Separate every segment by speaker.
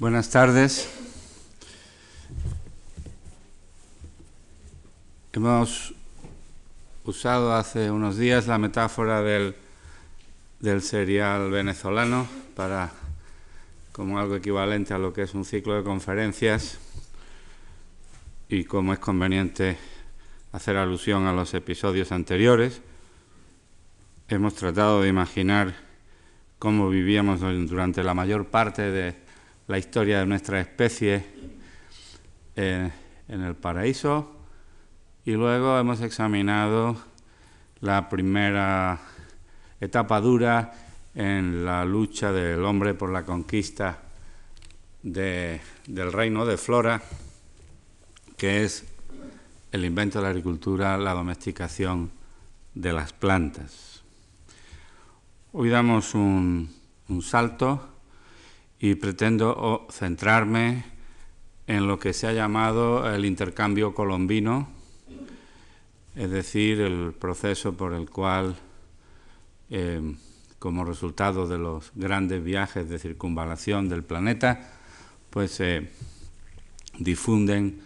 Speaker 1: Buenas tardes. Hemos usado hace unos días la metáfora del, del serial venezolano para como algo equivalente a lo que es un ciclo de conferencias y como es conveniente hacer alusión a los episodios anteriores. Hemos tratado de imaginar cómo vivíamos durante la mayor parte de la historia de nuestra especie eh, en el paraíso y luego hemos examinado la primera etapa dura en la lucha del hombre por la conquista del reino de Flora, que es el invento de la agricultura, la domesticación de las plantas. Hoy damos un salto y pretendo centrarme en lo que se ha llamado el intercambio colombino, es decir, el proceso por el cual eh, como resultado de los grandes viajes de circunvalación del planeta, pues se difunden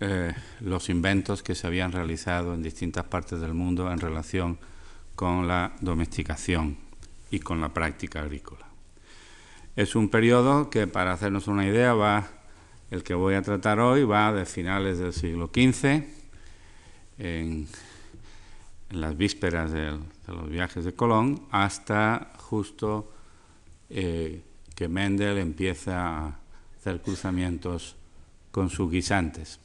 Speaker 1: eh, los inventos que se habían realizado en distintas partes del mundo en relación con la domesticación y con la práctica agrícola. Es un periodo que, para hacernos una idea, va, el que voy a tratar hoy va de finales del siglo XV, en, las vísperas de los viajes de Colón hasta justo eh, que Mendel empieza a hacer cruzamientos con sus guisantes.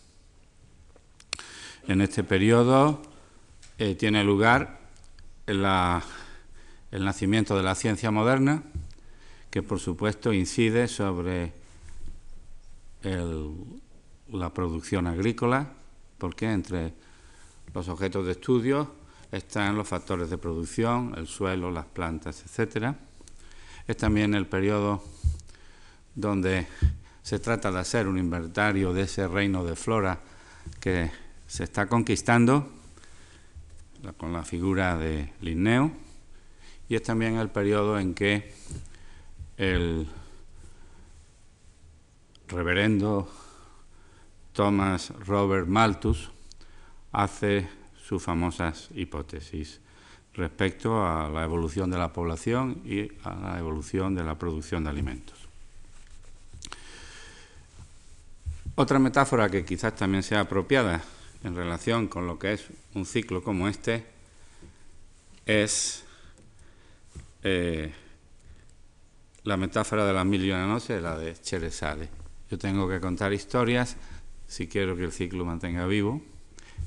Speaker 1: En este periodo eh, tiene lugar el nacimiento de la ciencia moderna, que por supuesto incide sobre la producción agrícola, porque entre los objetos de estudio están los factores de producción, el suelo, las plantas, etc. Es también el periodo donde se trata de hacer un inventario de ese reino de flora que se está conquistando con la figura de Linneo y es también el periodo en que el reverendo Thomas Robert Malthus hace sus famosas hipótesis respecto a la evolución de la población y a la evolución de la producción de alimentos. Otra metáfora que quizás también sea apropiada en relación con lo que es un ciclo como este es eh, la metáfora de las mil y una noches, la de Cherezade. Yo tengo que contar historias si quiero que el ciclo mantenga vivo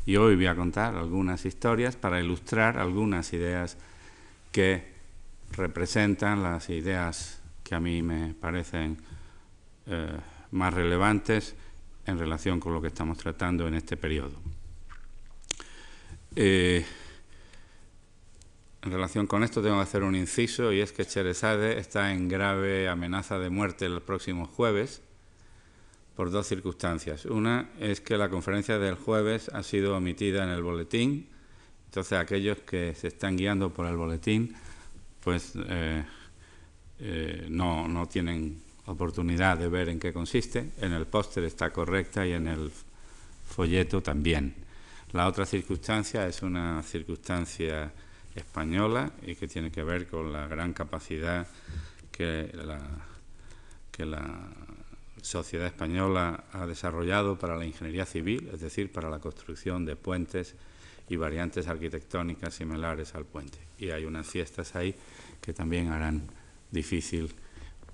Speaker 1: y hoy voy a contar algunas historias para ilustrar algunas ideas que representan las ideas que a mí me parecen eh, más relevantes en relación con lo que estamos tratando en este periodo. Eh, en relación con esto tengo que hacer un inciso y es que Cherezade está en grave amenaza de muerte el próximo jueves por dos circunstancias. Una es que la conferencia del jueves ha sido omitida en el boletín, entonces aquellos que se están guiando por el boletín, pues eh, eh, no, no tienen oportunidad de ver en qué consiste. En el póster está correcta y en el folleto también. La otra circunstancia es una circunstancia española y que tiene que ver con la gran capacidad que la, que la sociedad española ha desarrollado para la ingeniería civil, es decir, para la construcción de puentes y variantes arquitectónicas similares al puente. Y hay unas fiestas ahí que también harán difícil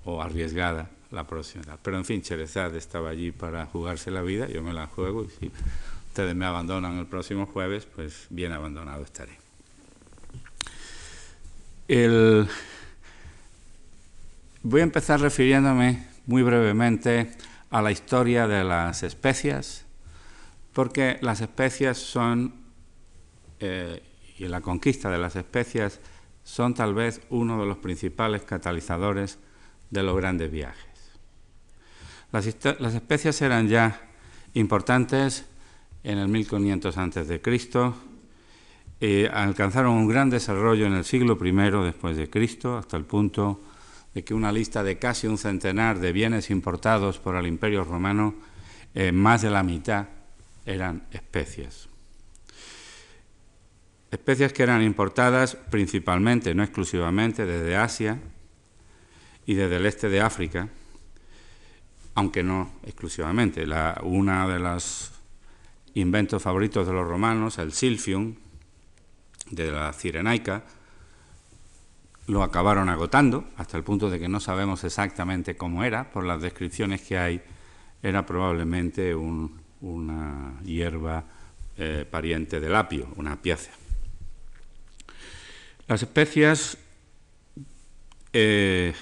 Speaker 1: o arriesgada la proximidad. Pero en fin, Cherezade estaba allí para jugarse la vida, yo me la juego y si ustedes me abandonan el próximo jueves, pues bien abandonado estaré. Voy a empezar refiriéndome muy brevemente a la historia de las especias, porque las especias son, eh, y la conquista de las especias, son tal vez uno de los principales catalizadores de los grandes viajes. Las, las especias eran ya importantes en el 1500 a.C., y alcanzaron un gran desarrollo en el siglo I después de Cristo, hasta el punto de que una lista de casi un centenar de bienes importados por el Imperio Romano, eh, más de la mitad eran especies. Especies que eran importadas principalmente, no exclusivamente, desde Asia y desde el este de África, aunque no exclusivamente. La, una de los inventos favoritos de los romanos, el silfium, de la cirenaica, lo acabaron agotando, hasta el punto de que no sabemos exactamente cómo era, por las descripciones que hay, era probablemente una hierba eh, pariente del apio, una apiácea. Las especias, eh,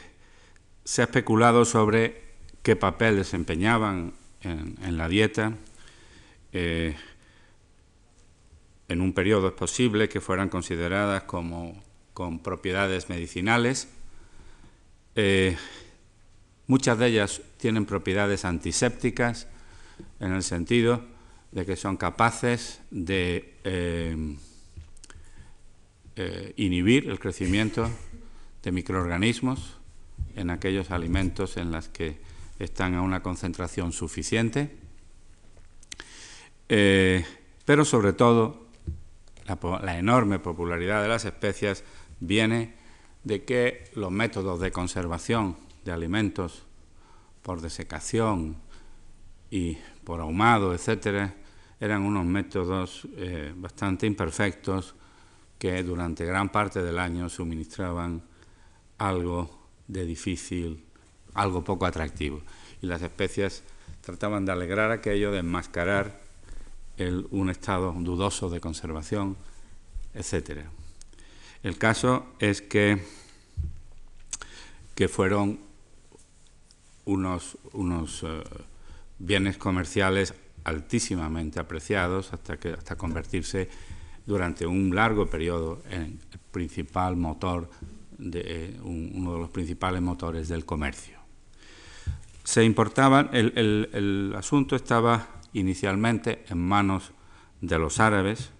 Speaker 1: se ha especulado sobre qué papel desempeñaban en, la dieta. Eh, en un periodo es posible que fueran consideradas como con propiedades medicinales. Eh, muchas de ellas tienen propiedades antisépticas en el sentido de que son capaces de eh, eh, inhibir el crecimiento de microorganismos en aquellos alimentos en los que están a una concentración suficiente, pero sobre todo la, enorme popularidad de las especias viene de que los métodos de conservación de alimentos por desecación y por ahumado, etcétera, eran unos métodos eh, bastante imperfectos que durante gran parte del año suministraban algo de difícil, algo poco atractivo. Y las especias trataban de alegrar aquello, de enmascarar un estado dudoso de conservación, etcétera. El caso es que, que fueron unos, unos eh, bienes comerciales altísimamente apreciados hasta, que, hasta convertirse durante un largo periodo en el principal motor, de, eh, uno de los principales motores del comercio. Se importaban, el, el asunto estaba inicialmente en manos de los árabes,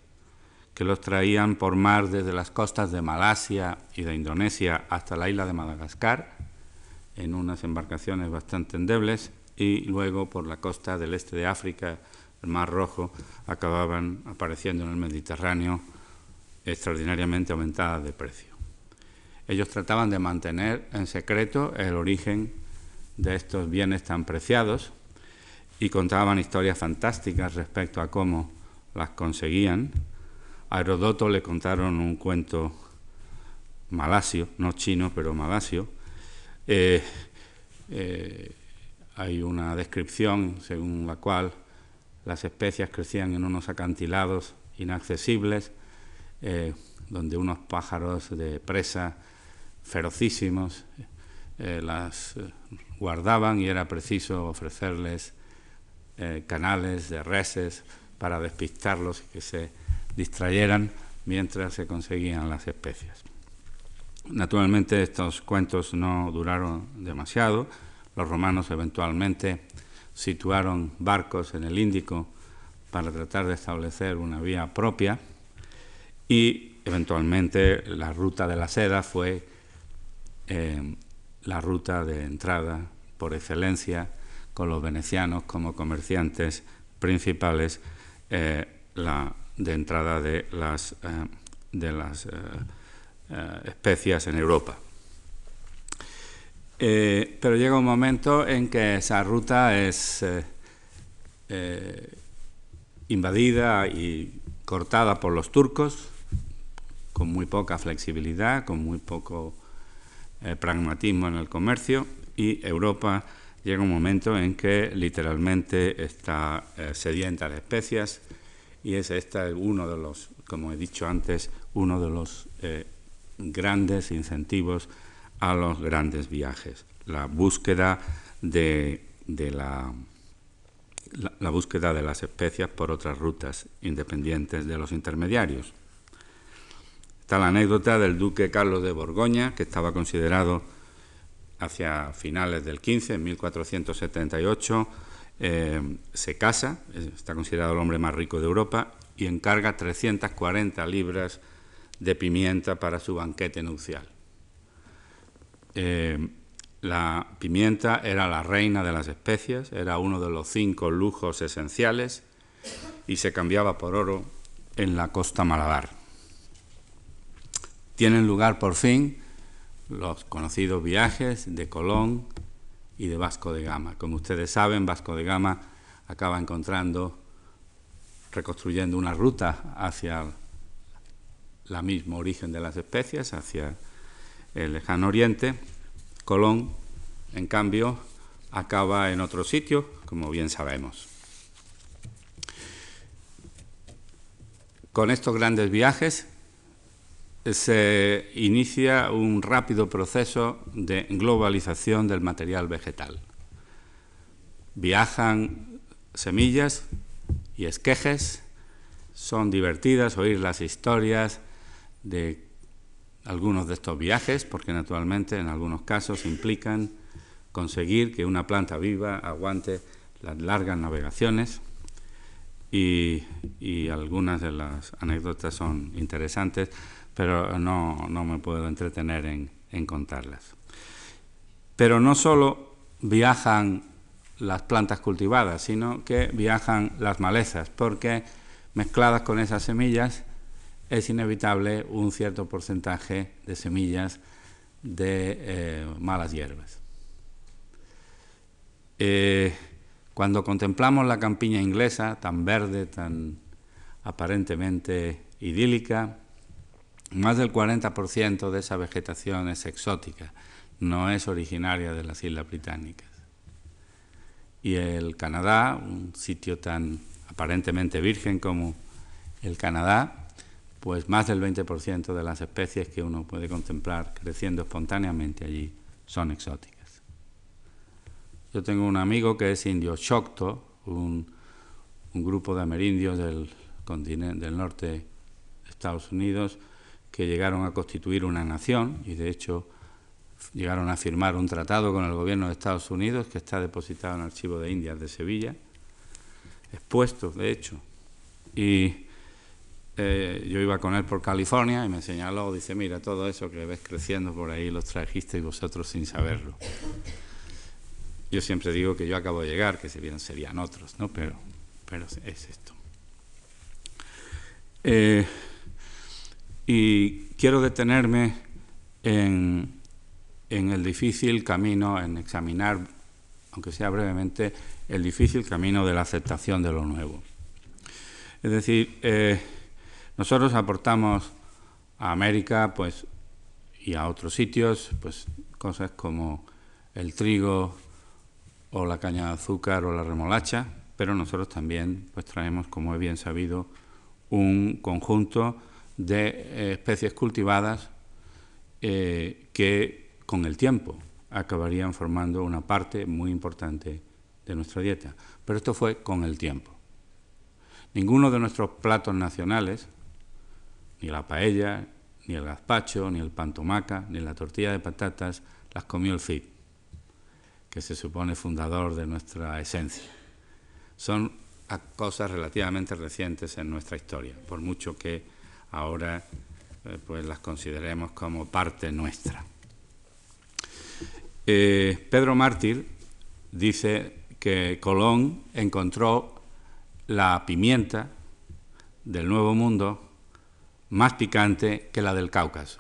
Speaker 1: que los traían por mar desde las costas de Malasia y de Indonesia hasta la isla de Madagascar, en unas embarcaciones bastante endebles, y luego por la costa del este de África, el Mar Rojo, acababan apareciendo en el Mediterráneo extraordinariamente aumentadas de precio. Ellos trataban de mantener en secreto el origen de estos bienes tan preciados y contaban historias fantásticas respecto a cómo las conseguían, a Herodoto le contaron un cuento malasio, no chino, pero malasio. Eh, eh, hay una descripción según la cual las especias crecían en unos acantilados inaccesibles, eh, donde unos pájaros de presa ferocísimos las guardaban y era preciso ofrecerles canales de reses para despistarlos y que se distrayeran mientras se conseguían las especias. Naturalmente estos cuentos no duraron demasiado. Los romanos eventualmente situaron barcos en el Índico para tratar de establecer una vía propia y eventualmente la ruta de la seda fue eh, la ruta de entrada por excelencia con los venecianos como comerciantes principales, eh, la de entrada de las, eh, de las eh, especias en Europa. pero llega un momento en que esa ruta es invadida y cortada por los turcos, con muy poca flexibilidad, con muy poco pragmatismo en el comercio, y Europa llega un momento en que literalmente está sedienta de especias, y es este uno de los, como he dicho antes, uno de los eh, grandes incentivos a los grandes viajes, la búsqueda de, la, la, búsqueda de las especias por otras rutas independientes de los intermediarios. Está la anécdota del duque Carlos de Borgoña, que estaba considerado hacia finales del 15, en 1478, eh, se casa, está considerado el hombre más rico de Europa y encarga 340 libras de pimienta para su banquete nupcial. Eh, la pimienta era la reina de las especias, era uno de los cinco lujos esenciales y se cambiaba por oro en la costa malabar. Tienen lugar por fin los conocidos viajes de Colón y de Vasco de Gama. Como ustedes saben, Vasco de Gama acaba encontrando, reconstruyendo una ruta hacia la misma origen de las especies, hacia el lejano oriente. Colón, en cambio, acaba en otro sitio, como bien sabemos. Con estos grandes viajes se inicia un rápido proceso de globalización del material vegetal. Viajan semillas y esquejes, son divertidas oír las historias de algunos de estos viajes, porque naturalmente en algunos casos implican conseguir que una planta viva aguante las largas navegaciones y, algunas de las anécdotas son interesantes, pero no, me puedo entretener en, en contarlas. Pero no solo viajan las plantas cultivadas, sino que viajan las malezas, porque mezcladas con esas semillas es inevitable un cierto porcentaje de semillas de eh, malas hierbas. Eh, cuando contemplamos la campiña inglesa, tan verde, tan aparentemente idílica, más del 40% de esa vegetación es exótica, no es originaria de las Islas Británicas. Y el Canadá, un sitio tan aparentemente virgen como el Canadá, pues más del 20% de las especies que uno puede contemplar creciendo espontáneamente allí son exóticas. Yo tengo un amigo que es indio Choctaw, un, grupo de amerindios del, del norte de Estados Unidos que llegaron a constituir una nación y de hecho llegaron a firmar un tratado con el gobierno de Estados Unidos que está depositado en el Archivo de Indias de Sevilla, expuesto de hecho. Y eh, yo iba con él por California y me señaló, dice, mira, todo eso que ves creciendo por ahí los trajisteis vosotros sin saberlo. Yo siempre digo que yo acabo de llegar, que si bien serían otros, ¿no? Pero, pero es esto. Eh, y quiero detenerme en, en el difícil camino, en examinar, aunque sea brevemente, el difícil camino de la aceptación de lo nuevo. Es decir, eh, nosotros aportamos a América pues, y a otros sitios pues, cosas como el trigo o la caña de azúcar o la remolacha, pero nosotros también pues, traemos, como he bien sabido, un conjunto de eh, especies cultivadas eh, que con el tiempo acabarían formando una parte muy importante de nuestra dieta. Pero esto fue con el tiempo. Ninguno de nuestros platos nacionales ni la paella, ni el gazpacho, ni el pantomaca, ni la tortilla de patatas las comió el Cid, que se supone fundador de nuestra esencia. Son cosas relativamente recientes en nuestra historia, por mucho que ahora eh, pues las consideremos como parte nuestra. Eh, Pedro Mártir dice que Colón encontró la pimienta del Nuevo Mundo más picante que la del Cáucaso.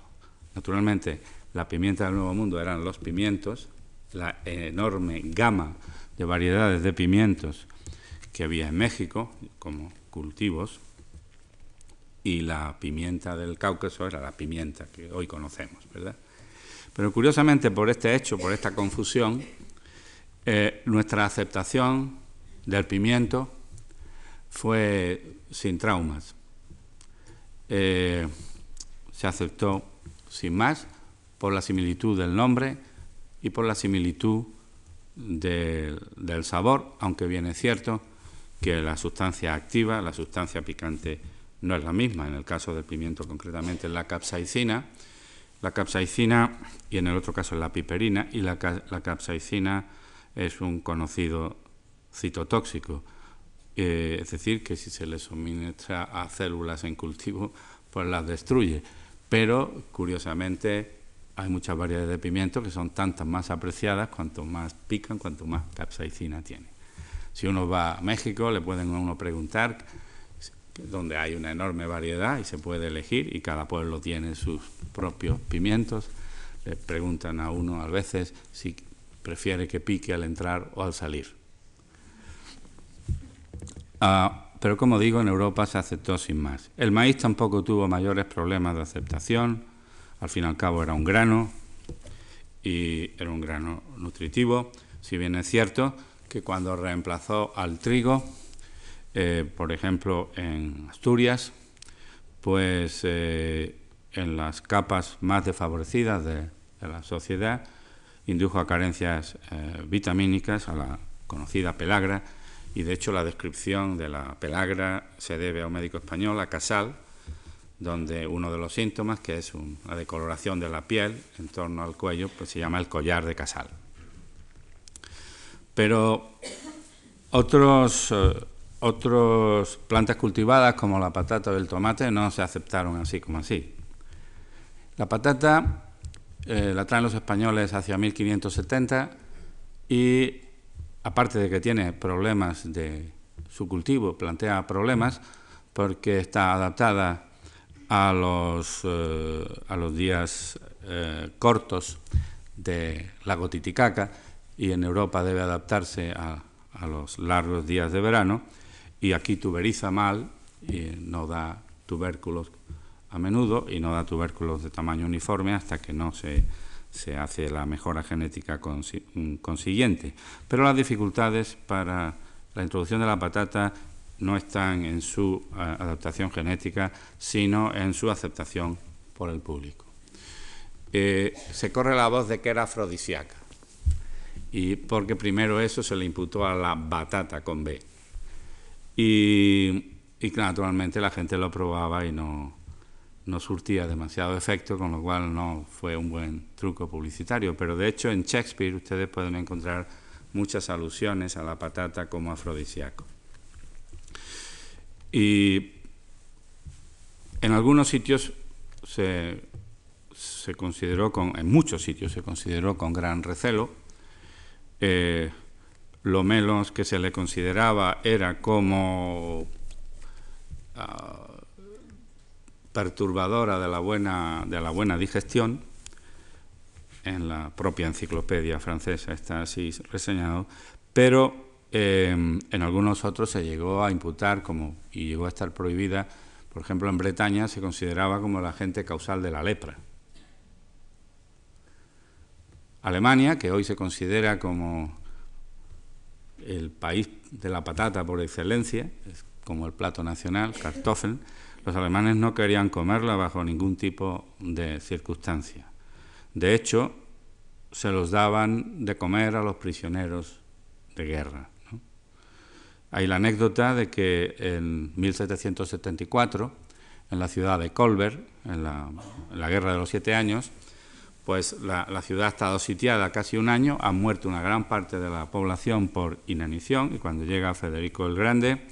Speaker 1: Naturalmente, la pimienta del Nuevo Mundo eran los pimientos, la enorme gama de variedades de pimientos que había en México como cultivos, y la pimienta del Cáucaso era la pimienta que hoy conocemos, ¿verdad? Pero curiosamente, por este hecho, por esta confusión, eh, nuestra aceptación del pimiento fue sin traumas. Eh, se aceptó sin más por la similitud del nombre y por la similitud del sabor, aunque bien es cierto que la sustancia activa, la sustancia picante, no es la misma. En el caso del pimiento, concretamente, la capsaicina. La capsaicina, y en el otro caso la piperina, y la, la capsaicina es un conocido citotóxico. Eh, es decir, que si se le suministra a células en cultivo, pues las destruye. Pero, curiosamente, hay muchas variedades de pimiento que son tantas más apreciadas cuanto más pican, cuanto más capsaicina tiene. Si uno va a México, le pueden a uno preguntar, donde hay una enorme variedad y se puede elegir, y cada pueblo tiene sus propios pimientos. Le preguntan a uno a veces si prefiere que pique al entrar o al salir. Ah, pero como digo, en Europa se aceptó sin más. El maíz tampoco tuvo mayores problemas de aceptación, al fin y al cabo era un grano y era un grano nutritivo, si bien es cierto que cuando reemplazó al trigo, eh, por ejemplo en Asturias, pues eh, en las capas más desfavorecidas de, la sociedad, indujo a carencias eh, vitamínicas, a la conocida pelagra, y de hecho la descripción de la pelagra se debe a un médico español, a Casal, donde uno de los síntomas, que es una decoloración de la piel en torno al cuello, pues se llama el collar de Casal. Pero otros, eh, otros plantas cultivadas como la patata o el tomate no se aceptaron así como así. La patata eh, la traen los españoles hacia 1570 y aparte de que tiene problemas de su cultivo, plantea problemas porque está adaptada a los, eh, a los días eh, cortos de lago Titicaca y en Europa debe adaptarse a, a, los largos días de verano y aquí tuberiza mal y no da tubérculos a menudo y no da tubérculos de tamaño uniforme hasta que no se se hace la mejora genética consiguiente. Pero las dificultades para la introducción de la patata no están en su adaptación genética, sino en su aceptación por el público. Eh, se corre la voz de que era afrodisíaca, y porque primero eso se le imputó a la batata con B. Y, y naturalmente la gente lo probaba y no, no surtía demasiado efecto, con lo cual no fue un buen truco publicitario. Pero de hecho en Shakespeare ustedes pueden encontrar muchas alusiones a la patata como afrodisíaco. Y en algunos sitios se, consideró con, en muchos sitios se consideró con gran recelo. Eh, lo menos que se le consideraba era como ah, perturbadora de la buena, de la buena digestión, en la propia enciclopedia francesa está así reseñado, pero eh, en algunos otros se llegó a imputar como, y llegó a estar prohibida, por ejemplo en Bretaña se consideraba como el agente causal de la lepra. Alemania, que hoy se considera como el país de la patata por excelencia, es como el plato nacional, Kartoffeln, los alemanes no querían comerla bajo ningún tipo de circunstancia. De hecho, se los daban de comer a los prisioneros de guerra. Hay la anécdota de que en 1774, en la ciudad de Colbert, en la, Guerra de los Siete Años, pues la, ciudad ha estado sitiada casi un año, ha muerto una gran parte de la población por inanición y cuando llega Federico el Grande,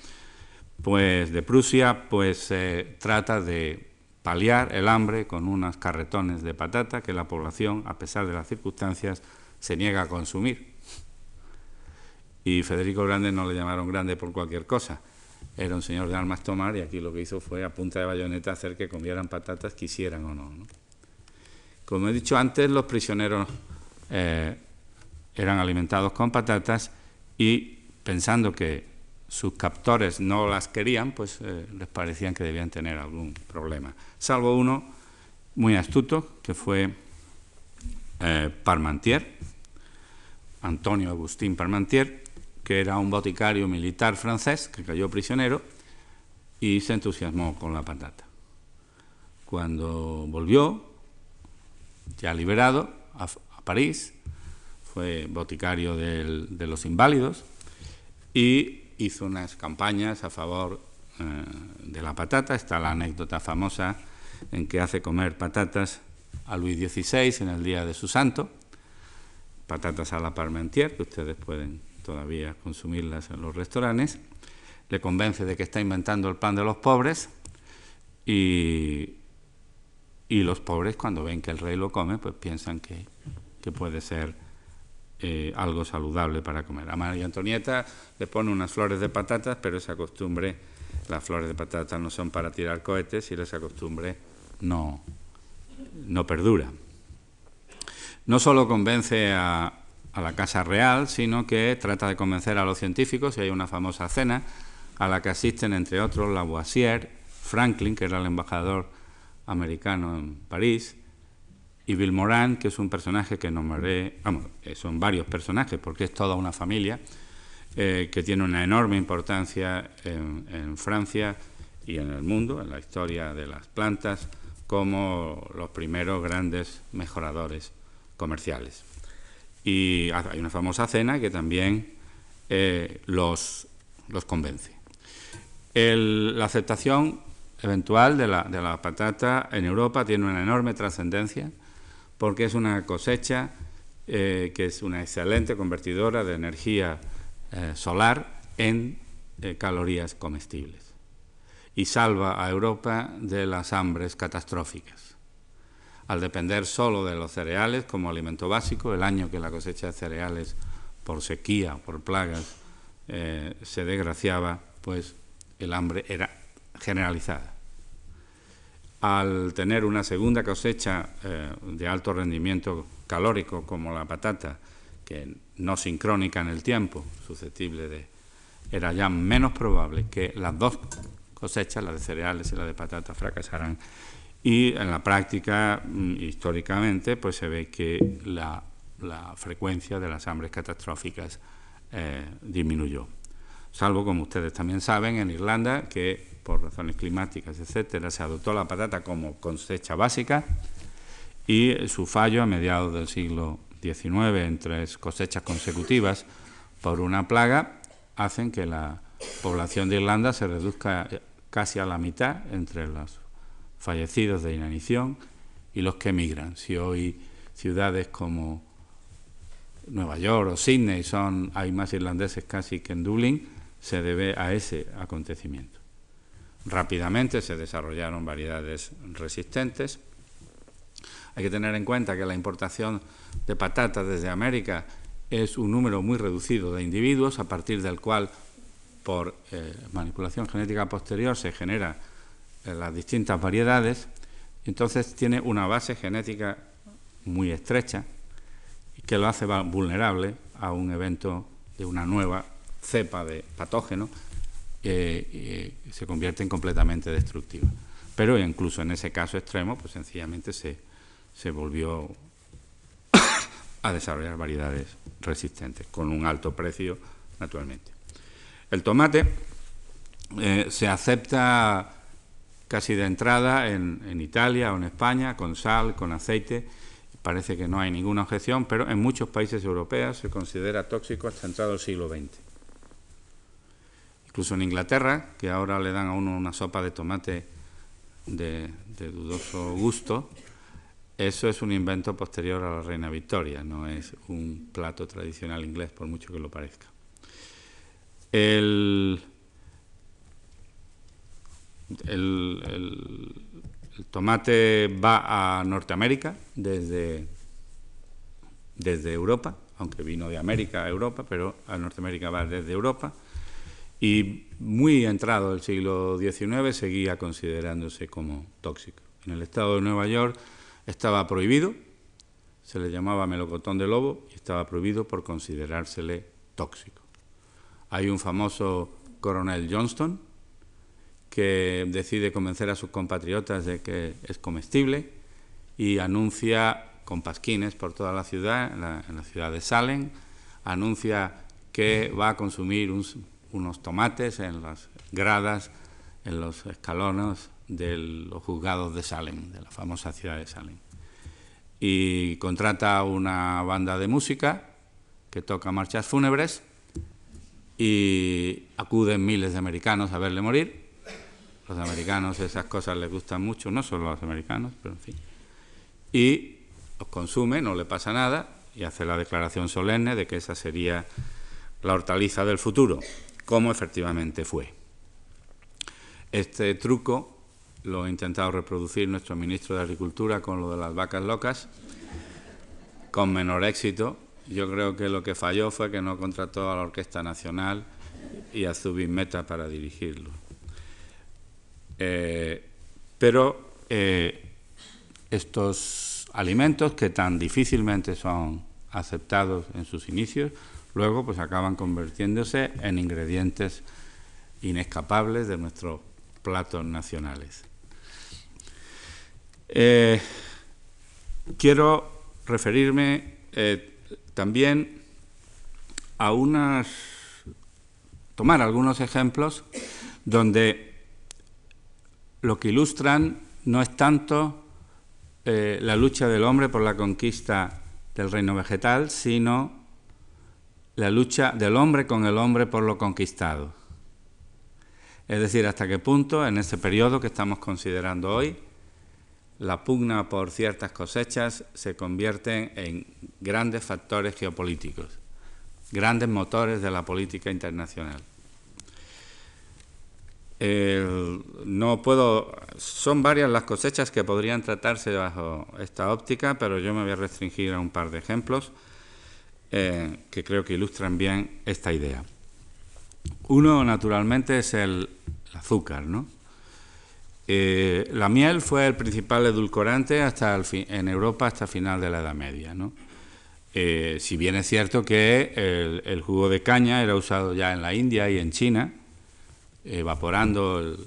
Speaker 1: pues de Prusia, pues se trata de paliar el hambre con unos carretones de patata que la población, a pesar de las circunstancias, se niega a consumir. Y Federico Grande no le llamaron grande por cualquier cosa. Era un señor de armas tomar y aquí lo que hizo fue a punta de bayoneta hacer que comieran patatas, quisieran o no. Como he dicho antes, los prisioneros eh, eran alimentados con patatas y pensando que sus captores no las querían, pues eh, les parecían que debían tener algún problema. Salvo uno muy astuto, que fue eh, Parmantier, Antonio Agustín Parmantier, que era un boticario militar francés que cayó prisionero y se entusiasmó con la patata. Cuando volvió, ya liberado, a, París, fue boticario de los inválidos y hizo unas campañas a favor eh, de la patata. Está la anécdota famosa en que hace comer patatas a Luis XVI en el día de su santo, patatas a la parmentier, que ustedes pueden todavía consumirlas en los restaurantes. Le convence de que está inventando el pan de los pobres y, y los pobres cuando ven que el rey lo come, pues piensan que, puede ser eh, algo saludable para comer. A María Antonieta le pone unas flores de patatas, pero esa costumbre, las flores de patatas no son para tirar cohetes y esa costumbre no, no perdura. No solo convence a, a la Casa Real, sino que trata de convencer a los científicos, y hay una famosa cena a la que asisten, entre otros, Lavoisier, Franklin, que era el embajador americano en París, y Bill Moran, que es un personaje que nombré, vamos, eh, son varios personajes, porque es toda una familia, eh, que tiene una enorme importancia en, Francia y en el mundo, en la historia de las plantas, como los primeros grandes mejoradores comerciales. Y hay una famosa cena que también eh, los, los convence. la aceptación eventual de la, de la, patata en Europa tiene una enorme trascendencia porque es una cosecha eh, que es una excelente convertidora de energía eh, solar en calorías comestibles y salva a Europa de las hambres catastróficas al depender solo de los cereales como alimento básico, el año que la cosecha de cereales por sequía, por plagas, eh, se desgraciaba, pues el hambre era generalizada. Al tener una segunda cosecha eh, de alto rendimiento calórico como la patata, que no sincrónica en el tiempo, susceptible de... era ya menos probable que las dos cosechas, la de cereales y la de patata, fracasaran y en la práctica, mm, históricamente, pues se ve que la, frecuencia de las hambres catastróficas eh, disminuyó. Salvo, como ustedes también saben, en Irlanda, que por razones climáticas, etcétera, se adoptó la patata como cosecha básica y su fallo a mediados del siglo XIX en tres cosechas consecutivas por una plaga hacen que la población de Irlanda se reduzca casi a la mitad entre los fallecidos de inanición y los que emigran. Si hoy ciudades como Nueva York o Sydney son, hay más irlandeses casi que en Dublín, se debe a ese acontecimiento. Rápidamente se desarrollaron variedades resistentes. Hay que tener en cuenta que la importación de patatas desde América es un número muy reducido de individuos, a partir del cual, por eh, manipulación genética posterior, se genera las distintas variedades, entonces tiene una base genética muy estrecha que lo hace vulnerable a un evento de una nueva cepa de patógeno que se convierte en completamente destructiva. Pero incluso en ese caso extremo, pues sencillamente se, se volvió a desarrollar variedades resistentes, con un alto precio, naturalmente. El tomate eh, se acepta casi de entrada en, Italia o en España, con sal, con aceite. Parece que no hay ninguna objeción, pero en muchos países europeos se considera tóxico hasta entrado el siglo XX. Incluso en Inglaterra, que ahora le dan a uno una sopa de tomate de, dudoso gusto, eso es un invento posterior a la reina Victoria, no es un plato tradicional inglés, por mucho que lo parezca. El, el, tomate va a Norteamérica desde, desde Europa, aunque vino de América a Europa, pero a Norteamérica va desde Europa. Y muy entrado el siglo XIX seguía considerándose como tóxico. En el estado de Nueva York estaba prohibido, se le llamaba melocotón de lobo y estaba prohibido por considerársele tóxico. Hay un famoso coronel Johnston, que decide convencer a sus compatriotas de que es comestible y anuncia con pasquines por toda la ciudad, en la, ciudad de Salem, anuncia que va a consumir unos tomates en las gradas, en los escalones de los juzgados de Salem, de la famosa ciudad de Salem. Y contrata una banda de música que toca marchas fúnebres y acuden miles de americanos a verle morir los americanos esas cosas les gustan mucho, no solo los americanos, pero en fin. Y los consume, no le pasa nada, y hace la declaración solemne de que esa sería la hortaliza del futuro, como efectivamente fue. Este truco lo ha intentado reproducir nuestro ministro de Agricultura con lo de las vacas locas, con menor éxito. Yo creo que lo que falló fue que no contrató a la Orquesta Nacional y a Zubin para dirigirlo. Eh, pero eh, estos alimentos que tan difícilmente son aceptados en sus inicios, luego pues acaban convirtiéndose en ingredientes inescapables de nuestros platos nacionales. Eh, quiero referirme eh, también a unas, tomar algunos ejemplos donde lo que ilustran no es tanto eh, la lucha del hombre por la conquista del reino vegetal, sino la lucha del hombre con el hombre por lo conquistado. Es decir, hasta qué punto en ese periodo que estamos considerando hoy, la pugna por ciertas cosechas se convierte en grandes factores geopolíticos, grandes motores de la política internacional. no puedo, son varias las cosechas que podrían tratarse bajo esta óptica, pero yo me voy a restringir a un par de ejemplos eh, que creo que ilustran bien esta idea. Uno, naturalmente, es el azúcar, ¿no? Eh, la miel fue el principal edulcorante hasta el en Europa hasta el final de la Edad Media, ¿no? Eh, si bien es cierto que el, jugo de caña era usado ya en la India y en China, evaporando el,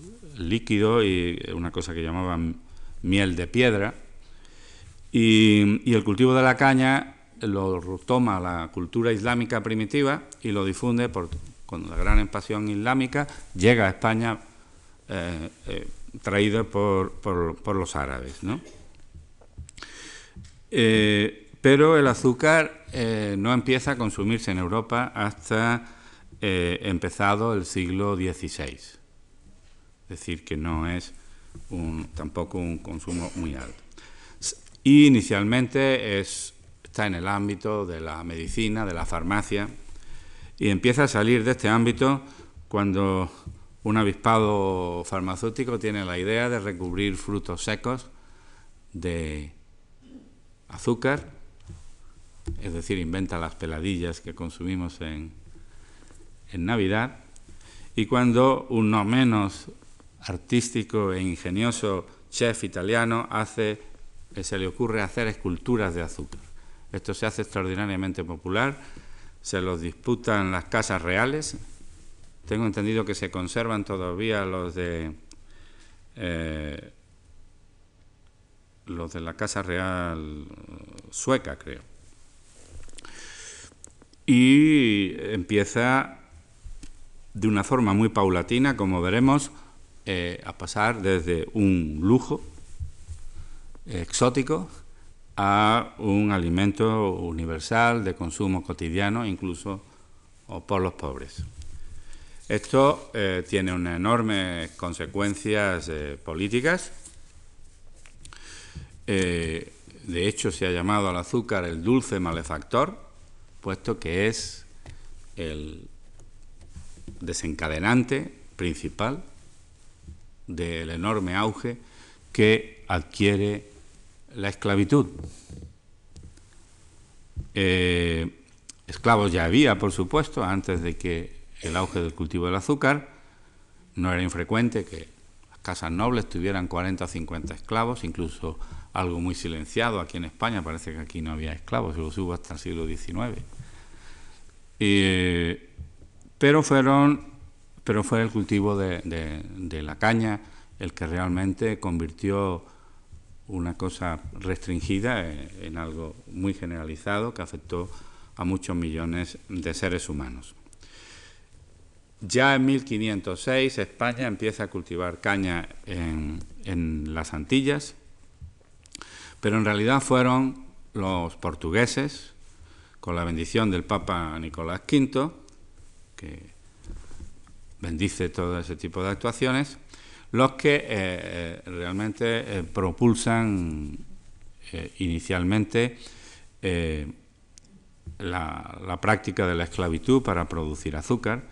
Speaker 1: líquido y una cosa que llamaban miel de piedra, y, y el cultivo de la caña lo toma la cultura islámica primitiva y lo difunde por con la gran expansión islámica, llega a España eh, eh, traído por, los árabes. Eh, pero el azúcar no empieza a consumirse en Europa hasta empezado el siglo XVI. Es decir, que no es tampoco un consumo muy alto. Y inicialmente está en el ámbito de la medicina, de la farmacia, y empieza a salir de este ámbito cuando un avispado farmacéutico tiene la idea de recubrir frutos secos de azúcar, es decir, inventa las peladillas que consumimos en, en Navidad, y cuando un no menos artístico e ingenioso chef italiano hace, se le ocurre hacer esculturas de azúcar. Esto se hace extraordinariamente popular se los disputan las casas reales. Tengo entendido que se conservan todavía los de eh, los de la casa real sueca, creo. Y empieza de una forma muy paulatina, como veremos, eh, a pasar desde un lujo exótico a un alimento universal de consumo cotidiano, incluso por los pobres. Esto eh, tiene unas enormes consecuencias eh, políticas. Eh, de hecho, se ha llamado al azúcar el dulce malefactor, puesto que es el desencadenante principal del enorme auge que adquiere la esclavitud. Eh, esclavos ya había, por supuesto, antes de que el auge del cultivo del azúcar. No era infrecuente que las casas nobles tuvieran 40 o 50 esclavos, incluso algo muy silenciado aquí en España. Parece que aquí no había esclavos, los hubo hasta el siglo XIX. pero, fueron, pero fue el cultivo de la caña el que realmente convirtió una cosa restringida en algo muy generalizado que afectó a muchos millones de seres humanos. Ya en 1506 España empieza a cultivar caña en, las Antillas, pero en realidad fueron los portugueses, con la bendición del Papa Nicolás V, que bendice todo ese tipo de actuaciones, los que eh, eh, realmente eh, propulsan inicialmente la, práctica de la esclavitud para producir azúcar,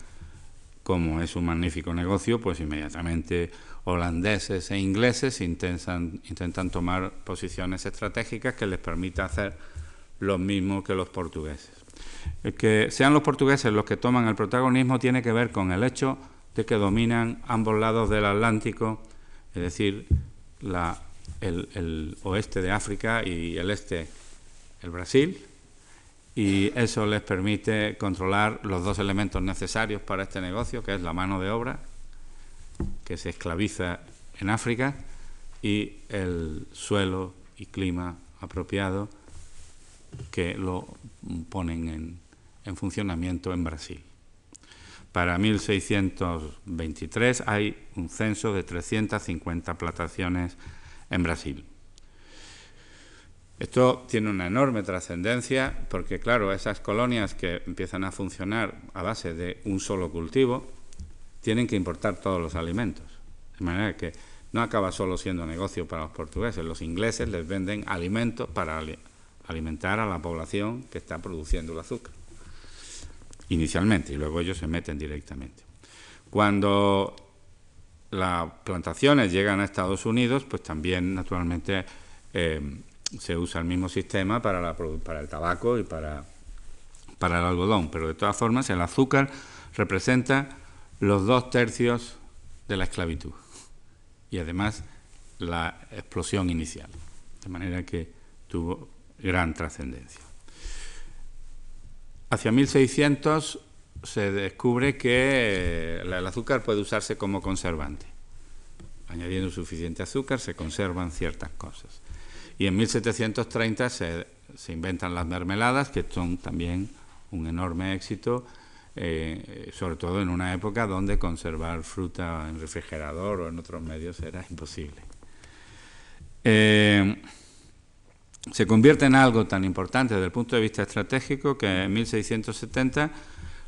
Speaker 1: como es un magnífico negocio, pues inmediatamente holandeses e ingleses intentan, intentan tomar posiciones estratégicas que les permita hacer lo mismo que los portugueses. El que sean los portugueses los que toman el protagonismo tiene que ver con el hecho de que dominan ambos lados del Atlántico, es decir, el, oeste de África y el este, el Brasil, y eso les permite controlar los dos elementos necesarios para este negocio, que es la mano de obra, que se esclaviza en África, y el suelo y clima apropiado que lo ponen en, en funcionamiento en Brasil. Para 1623 hay un censo de 350 plantaciones en Brasil. Esto tiene una enorme trascendencia porque, claro, esas colonias que empiezan a funcionar a base de un solo cultivo tienen que importar todos los alimentos. De manera que no acaba solo siendo negocio para los portugueses. Los ingleses les venden alimentos para alimentar a la población que está produciendo el azúcar. Inicialmente, y luego ellos se meten directamente. Cuando las plantaciones llegan a Estados Unidos, pues también, naturalmente, eh, se usa el mismo sistema para, para el tabaco y para, para el algodón, pero de todas formas el azúcar representa los dos tercios de la esclavitud y además la explosión inicial, de manera que tuvo gran trascendencia. Hacia 1600 se descubre que el azúcar puede usarse como conservante. Añadiendo suficiente azúcar se conservan ciertas cosas. Y en 1730 se, inventan las mermeladas, que son también un enorme éxito, eh, sobre todo en una época donde conservar fruta en refrigerador o en otros medios era imposible. Eh, se convierte en algo tan importante desde el punto de vista estratégico que en 1670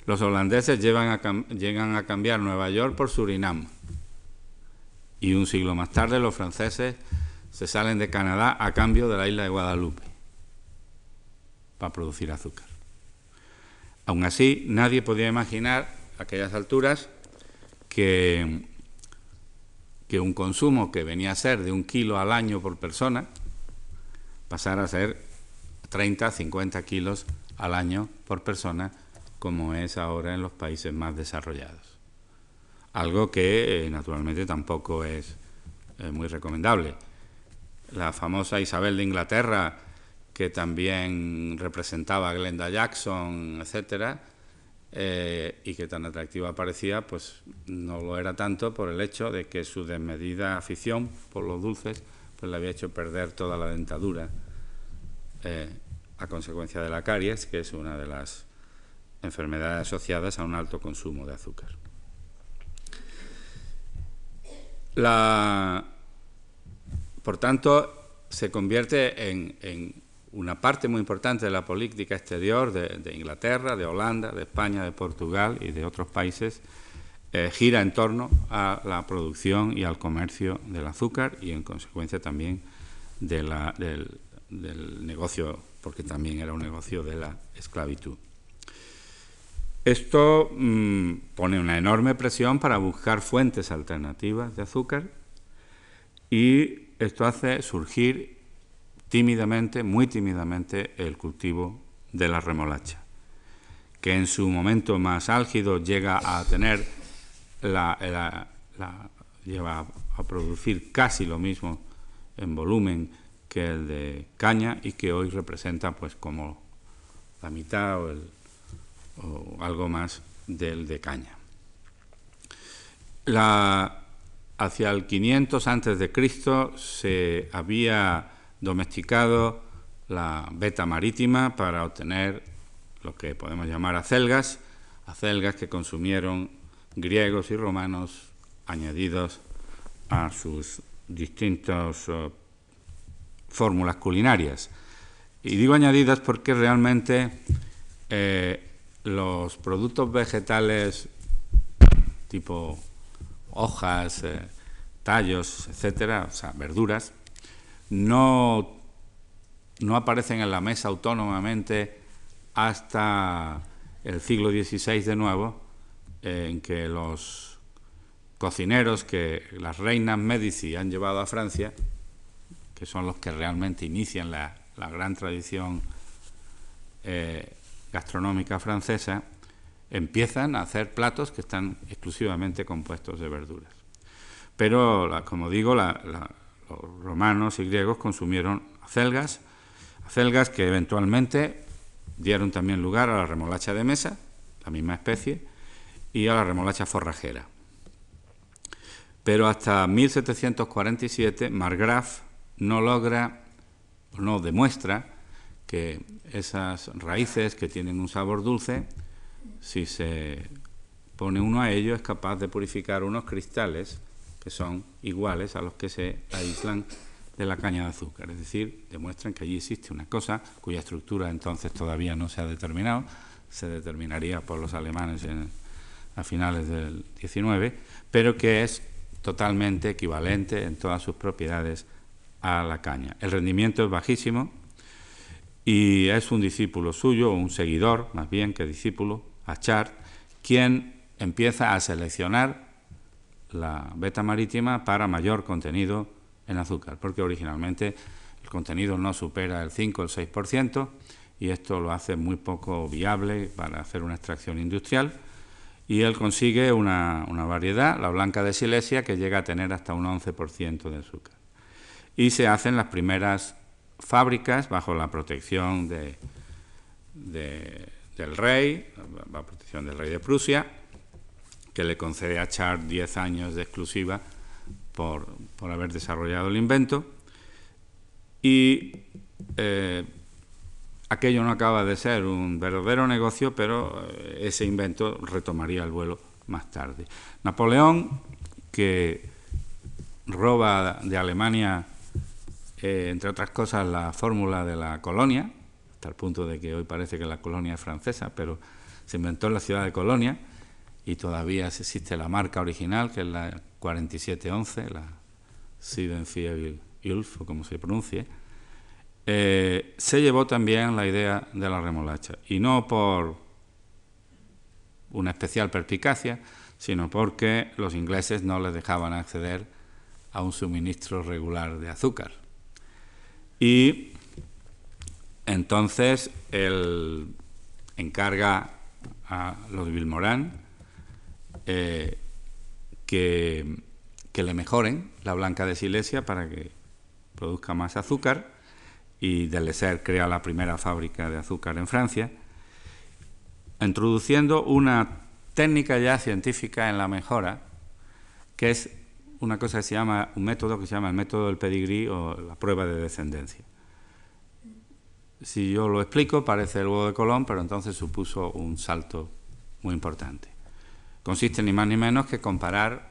Speaker 1: los holandeses llegan a cambiar Nueva York por Surinam. Y un siglo más tarde los franceses se salen de Canadá a cambio de la isla de Guadalupe para producir azúcar. Aún así, nadie podía imaginar a aquellas alturas que, que un consumo que venía a ser de un kilo al año por persona pasara a ser 30, 50 kilos al año por persona, como es ahora en los países más desarrollados. Algo que, eh, naturalmente, tampoco es eh, muy recomendable la famosa Isabel de Inglaterra, que también representaba a Glenda Jackson, etcétera, eh, y que tan atractiva parecía, pues no lo era tanto por el hecho de que su desmedida afición por los dulces pues le había hecho perder toda la dentadura eh, a consecuencia de la caries, que es una de las enfermedades asociadas a un alto consumo de azúcar. La, por tanto, se convierte en, una parte muy importante de la política exterior de, Inglaterra, de Holanda, de España, de Portugal y de otros países, eh, gira en torno a la producción y al comercio del azúcar y en consecuencia también del, negocio, porque también era un negocio de la esclavitud. Esto mm, pone una enorme presión para buscar fuentes alternativas de azúcar y esto hace surgir tímidamente, muy tímidamente, el cultivo de la remolacha, que en su momento más álgido llega a tener la, lleva a producir casi lo mismo en volumen que el de caña y que hoy representa pues como la mitad o, o algo más del de caña. La, hacia el 500 antes de Cristo se había domesticado la beta marítima para obtener lo que podemos llamar acelgas, acelgas que consumieron griegos y romanos añadidos a sus distintas eh, fórmulas culinarias. Y digo añadidas porque realmente eh, los productos vegetales tipo hojas, eh, tallos, etcétera, o sea, verduras, no, no aparecen en la mesa autónomamente hasta el siglo XVI de nuevo, en que los cocineros que las reinas Medici han llevado a Francia, que son los que realmente inician la, gran tradición eh, gastronómica francesa, empiezan a hacer platos que están exclusivamente compuestos de verduras. Pero, como digo, los romanos y griegos consumieron acelgas, acelgas que eventualmente dieron también lugar a la remolacha de mesa, la misma especie, y a la remolacha forrajera. Pero hasta 1747 Margraf no logra, no demuestra que esas raíces que tienen un sabor dulce, si se pone uno a ello, es capaz de purificar unos cristales que son iguales a los que se aíslan de la caña de azúcar. Es decir, demuestran que allí existe una cosa cuya estructura entonces todavía no se ha determinado, se determinaría por los alemanes a finales del 19, pero que es totalmente equivalente en todas sus propiedades a la caña. El rendimiento es bajísimo y es un discípulo suyo, un seguidor más bien que discípulo, Achard, quien empieza a seleccionar la beta marítima para mayor contenido en azúcar, porque originalmente el contenido no supera el 5 o el 6% y esto lo hace muy poco viable para hacer una extracción industrial y él consigue una, variedad, la blanca de Silesia, que llega a tener hasta un 11% de azúcar. Y se hacen las primeras fábricas bajo la protección de, del rey, la protección del rey de Prusia, que le concede a Char 10 años de exclusiva por, haber desarrollado el invento. Y eh, aquello no acaba de ser un verdadero negocio, pero eh, ese invento retomaría el vuelo más tarde. Napoleón, que roba de Alemania, eh, entre otras cosas, la fórmula de la colonia, hasta el punto de que hoy parece que la colonia es francesa, pero se inventó en la ciudad de Colonia y todavía existe la marca original, que es la 4711, la Siedenfiel Ulf, o como se pronuncie, eh, se llevó también la idea de la remolacha, y no por una especial perspicacia, sino porque los ingleses no les dejaban acceder a un suministro regular de azúcar. Y entonces él encarga a los Vilmorán eh, que, le mejoren la blanca de Silesia para que produzca más azúcar y Deleser crea la primera fábrica de azúcar en Francia, introduciendo una técnica ya científica en la mejora, que es una cosa que se llama, un método que se llama el método del pedigrí o la prueba de descendencia. Si yo lo explico, parece el huevo de Colón, pero entonces supuso un salto muy importante consiste ni más ni menos que comparar,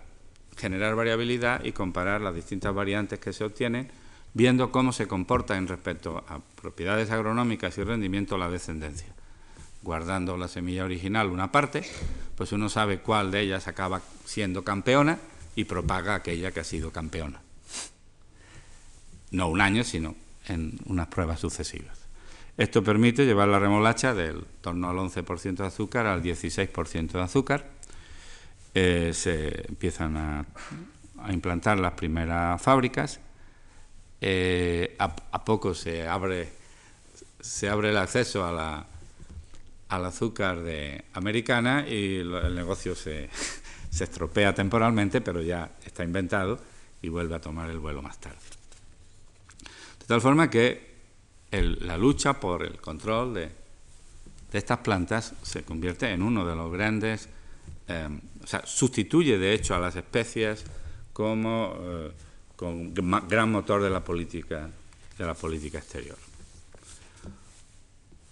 Speaker 1: generar variabilidad y comparar las distintas variantes que se obtienen, viendo cómo se comporta en respecto a propiedades agronómicas y rendimiento la descendencia. Guardando la semilla original una parte, pues uno sabe cuál de ellas acaba siendo campeona y propaga aquella que ha sido campeona. No un año, sino en unas pruebas sucesivas. Esto permite llevar la remolacha del torno al 11% de azúcar al 16% de azúcar eh, se empiezan a, implantar las primeras fábricas, eh, a, poco se abre, se abre el acceso a la, al azúcar de americana y el negocio se, se estropea temporalmente, pero ya está inventado y vuelve a tomar el vuelo más tarde. De tal forma que la lucha por el control de, de, estas plantas se convierte en uno de los grandes Em, o sea, sustituye de hecho a las especies como eh, con gran motor de la política de la política exterior.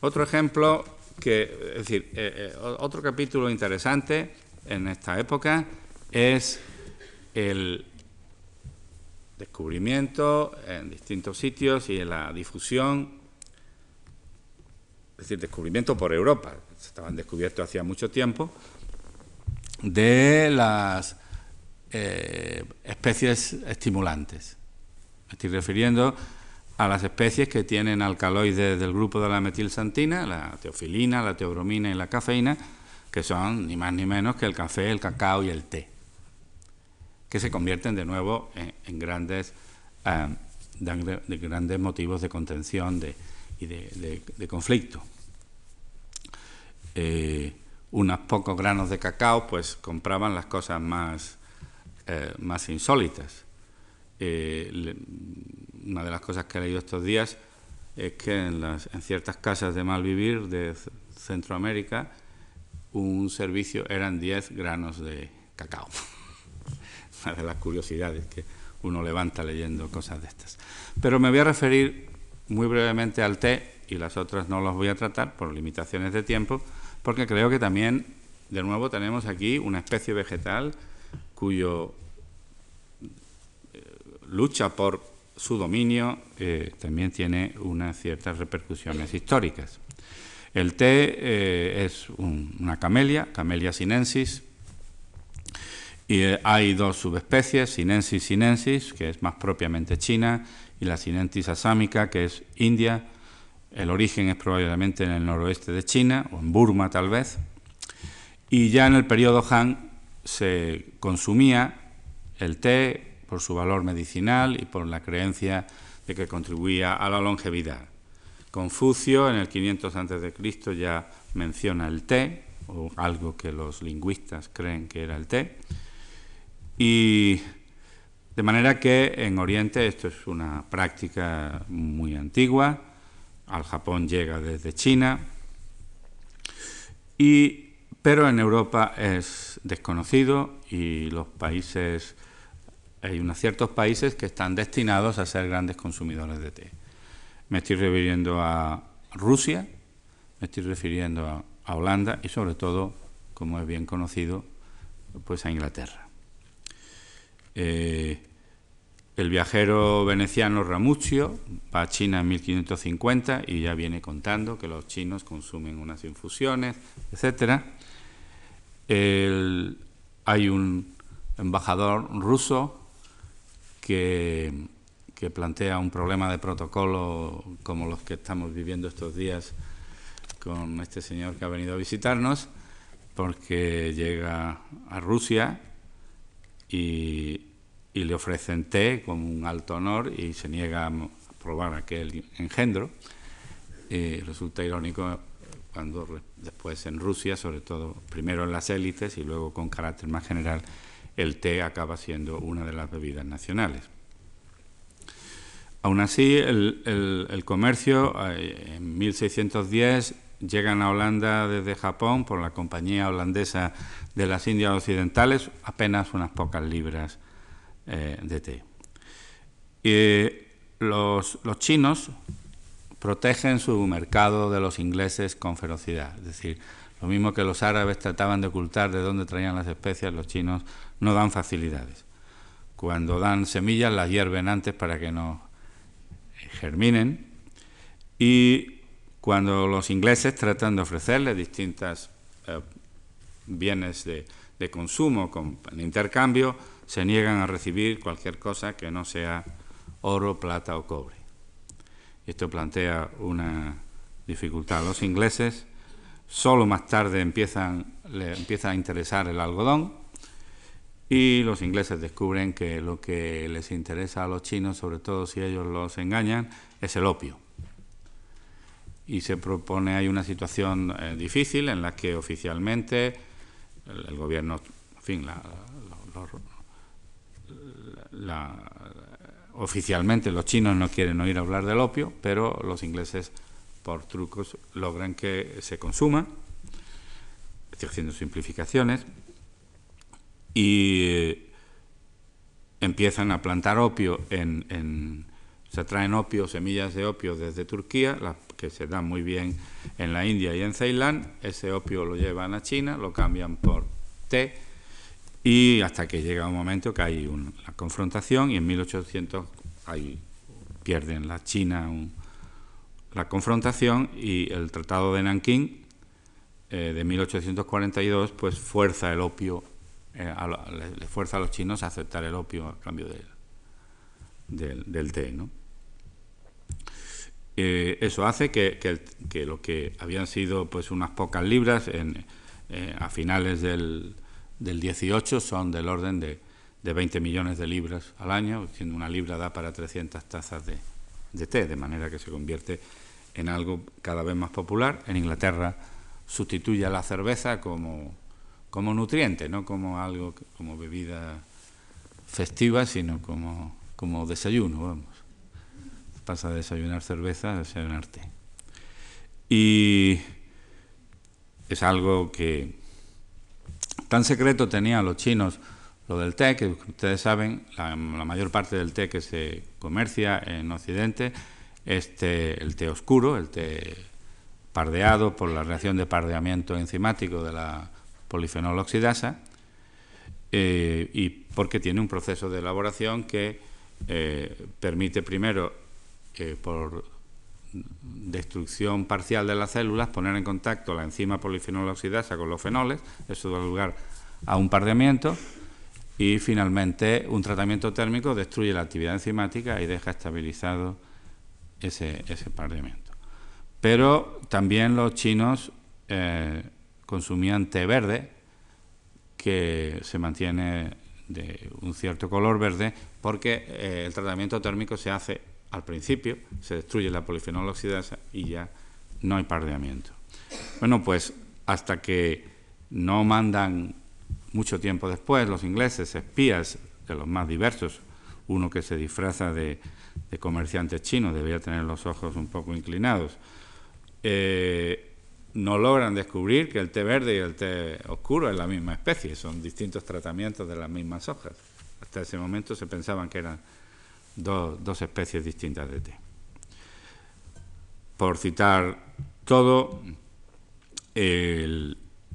Speaker 1: Otro ejemplo que, es decir, eh, eh, otro capítulo interesante en esta época es el descubrimiento en distintos sitios y en la difusión, es decir, descubrimiento por Europa, estaban descubiertos hacía mucho tiempo, de las eh, especies estimulantes. Me estoy refiriendo a las especies que tienen alcaloides del grupo de la metilsantina, la teofilina, la teobromina y la cafeína, que son ni más ni menos que el café, el cacao y el té, que se convierten de nuevo en, grandes, eh, de grandes motivos de contención y de, conflicto. Eh, unos pocos granos de cacao, pues compraban las cosas más, eh, más insólitas. una de las cosas que he leído estos días es que en, las, en ciertas casas de malvivir de Centroamérica un servicio eran 10 granos de cacao. Una de las curiosidades que uno levanta leyendo cosas de estas. Pero me voy a referir muy brevemente al té y las otras no las voy a tratar por limitaciones de tiempo, porque creo que también, de nuevo, tenemos aquí una especie vegetal cuyo eh, lucha por su dominio eh, también tiene unas ciertas repercusiones históricas. El té eh, es una camelia, Camelia sinensis, y eh, hay dos subespecies, Sinensis sinensis, que es más propiamente china, y la Sinentis asámica, que es India. El origen es probablemente en el noroeste de China, o en Burma tal vez. Y ya en el periodo Han se consumía el té por su valor medicinal y por la creencia de que contribuía a la longevidad. Confucio en el 500 a.C. ya menciona el té, o algo que los lingüistas creen que era el té. Y de manera que en Oriente esto es una práctica muy antigua, al Japón llega desde China, y, pero en Europa es desconocido y los países, hay unos ciertos países que están destinados a ser grandes consumidores de té. Me estoy refiriendo a Rusia, me estoy refiriendo a, Holanda y sobre todo, como es bien conocido, pues a Inglaterra. Eh, el viajero veneciano Ramuccio va a China en 1550 y ya viene contando que los chinos consumen unas infusiones, etc. hay un embajador ruso que plantea un problema de protocolo como los que estamos viviendo estos días con este señor que ha venido a visitarnos, porque llega a Rusia y, le ofrecen té como un alto honor y se niega a probar aquel engendro. Resulta irónico cuando después en Rusia, sobre todo primero en las élites y luego con carácter más general, el té acaba siendo una de las bebidas nacionales. Aún así, el, comercio eh, en 1610 llegan a Holanda desde Japón por la Compañía Holandesa de las Indias Occidentales apenas unas pocas libras eh, de té. Y los, los, chinos protegen su mercado de los ingleses con ferocidad. Es decir, lo mismo que los árabes trataban de ocultar de dónde traían las especias, los chinos no dan facilidades. Cuando dan semillas las hierven antes para que no germinen y cuando los ingleses tratan de ofrecerles distintos eh, bienes de, consumo con, intercambio, se niegan a recibir cualquier cosa que no sea oro, plata o cobre. Esto plantea una dificultad a los ingleses. Solo más tarde empiezan, le empieza a interesar el algodón y los ingleses descubren que lo que les interesa a los chinos, sobre todo si ellos los engañan, es el opio. Y se propone, hay una situación eh, difícil en la que oficialmente el, gobierno, en fin, oficialmente los chinos no quieren oír hablar del opio, pero los ingleses por trucos logran que se consuma, estoy haciendo simplificaciones, y empiezan a plantar opio en, se traen opio, semillas de opio desde Turquía, que se dan muy bien en la India y en Ceilán, ese opio lo llevan a China, lo cambian por té y hasta que llega un momento que hay una confrontación y en 1800 hay, pierden la China la confrontación y el Tratado de Nankín eh, de 1842 pues fuerza el opio eh, le, fuerza a los chinos a aceptar el opio a cambio del, té. ¿no? Eh, eso hace que, lo que habían sido pues unas pocas libras en, eh, a finales del, del 18 son del orden de, de 20 millones de libras al año, siendo una libra da para 300 tazas de, de té, de manera que se convierte en algo cada vez más popular. En Inglaterra sustituye a la cerveza como, como nutriente, no como algo, como bebida festiva, sino como, como desayuno, vamos. Pasa de desayunar cerveza a desayunar té. Y es algo que tan secreto tenían los chinos lo del té, que ustedes saben, la, mayor parte del té que se comercia en Occidente este, el té oscuro, el té pardeado por la reacción de pardeamiento enzimático de la polifenol oxidasa, eh, y porque tiene un proceso de elaboración que eh, permite primero, eh, por destrucción parcial de las células, poner en contacto la enzima polifenol oxidasa con los fenoles, eso da lugar a un pardeamiento, y finalmente un tratamiento térmico destruye la actividad enzimática y deja estabilizado ese, ese pardeamiento. Pero también los chinos consumían té verde, que se mantiene de un cierto color verde, porque eh, el tratamiento térmico se hace al principio, se destruye la polifenol oxidasa y ya no hay pardeamiento. Bueno, pues hasta que no mandan mucho tiempo después los ingleses espías de los más diversos, uno que se disfraza de, de comerciantes chinos, debería tener los ojos un poco inclinados, eh, no logran descubrir que el té verde y el té oscuro es la misma especie, son distintos tratamientos de las mismas hojas. Hasta ese momento se pensaban que eran dos, dos especies distintas de té. Por citar todo,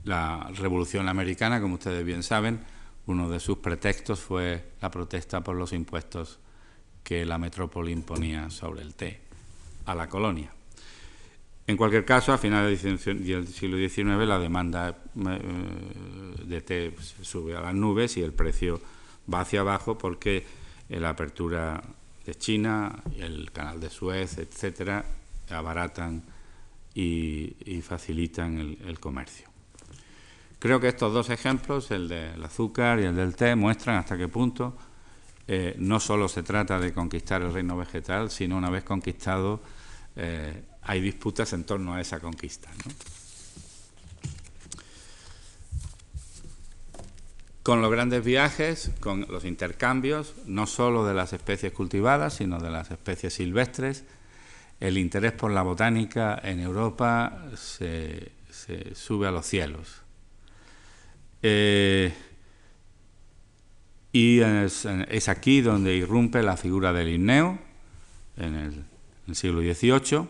Speaker 1: la Revolución Americana, como ustedes bien saben, uno de sus pretextos fue la protesta por los impuestos que la metrópoli imponía sobre el té a la colonia. En cualquier caso, a finales del siglo XIX la demanda eh, de té sube a las nubes y el precio va hacia abajo porque la apertura de China, el canal de Suez, etcétera, abaratan y, facilitan el comercio. Creo que estos dos ejemplos, el del azúcar y el del té, muestran hasta qué punto eh, no solo se trata de conquistar el reino vegetal, sino una vez conquistado eh, hay disputas en torno a esa conquista. Con los grandes viajes, con los intercambios, no solo de las especies cultivadas, sino de las especies silvestres, el interés por la botánica en Europa se, sube a los cielos. Eh, y es, aquí donde irrumpe la figura del Linneo, en el, siglo XVIII,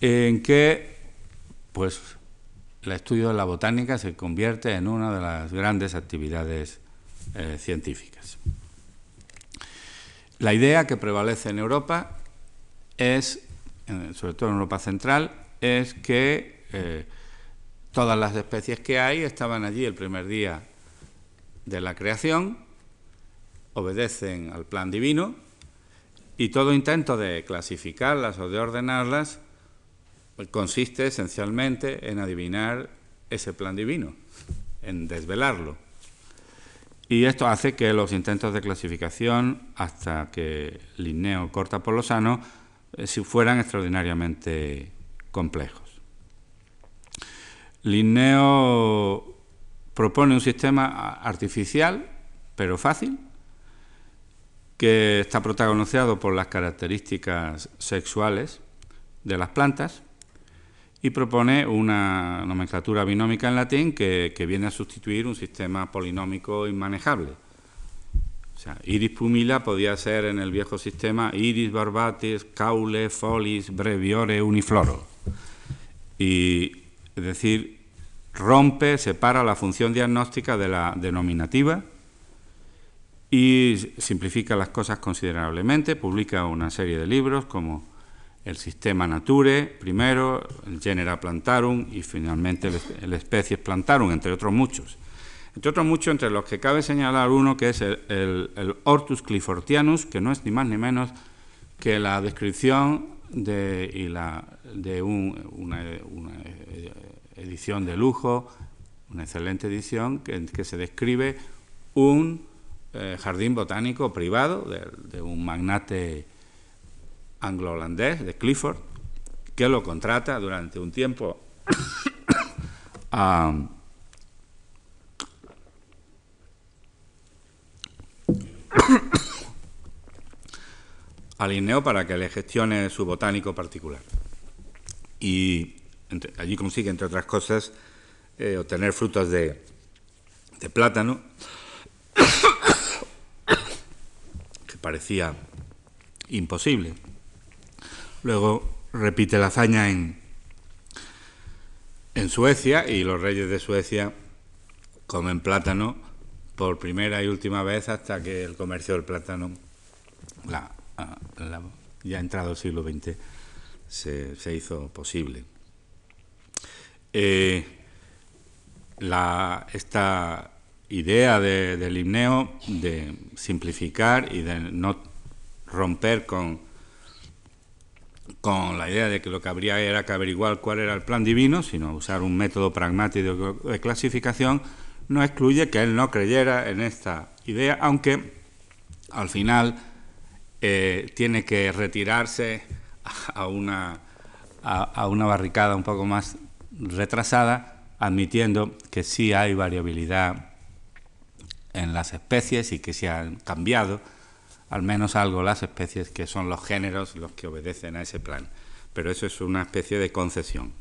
Speaker 1: en que pues, el estudio de la botánica se convierte en una de las grandes actividades eh, científicas. La idea que prevalece en Europa es, sobre todo en Europa Central, es que eh, todas las especies que hay estaban allí el primer día de la creación, obedecen al plan divino y todo intento de clasificarlas o de ordenarlas consiste esencialmente en adivinar ese plan divino, en desvelarlo. Y esto hace que los intentos de clasificación, hasta que Linneo corta por lo sano, eh, fueran extraordinariamente complejos. Linneo propone un sistema artificial, pero fácil, que está protagonizado por las características sexuales de las plantas y propone una nomenclatura binómica en latín que, viene a sustituir un sistema polinómico inmanejable. O sea, iris pumila podía ser en el viejo sistema iris barbatis, caule, folis, breviore, unifloro. Y, es decir, rompe, separa la función diagnóstica de la denominativa y simplifica las cosas considerablemente, publica una serie de libros como el Sistema Nature, primero, el Genera Plantarum y finalmente el, Species Plantarum, entre otros muchos. Entre otros muchos, entre los que cabe señalar uno que es el, Hortus clifortianus, que no es ni más ni menos que la descripción de, y la, de un, una edición de lujo, una excelente edición en que se describe un eh, jardín botánico privado de, un magnate anglo-holandés, de Clifford, que lo contrata durante un tiempo a, al para que le gestione su botánico particular. Y allí consigue, entre otras cosas, eh, obtener frutos de, de plátano, que parecía imposible. Luego repite la hazaña en, en Suecia y los reyes de Suecia comen plátano por primera y última vez hasta que el comercio del plátano la, ya entrado el siglo XX, se, hizo posible. Eh, esta idea del himneo de simplificar y de no romper con, con la idea de que lo que habría era que averiguar cuál era el plan divino, sino usar un método pragmático de clasificación, no excluye que él no creyera en esta idea, aunque al final eh, tiene que retirarse a una, a, una barricada un poco más retrasada, admitiendo que sí hay variabilidad en las especies y que se han cambiado al menos algo las especies que son los géneros los que obedecen a ese plan. Pero eso es una especie de concesión.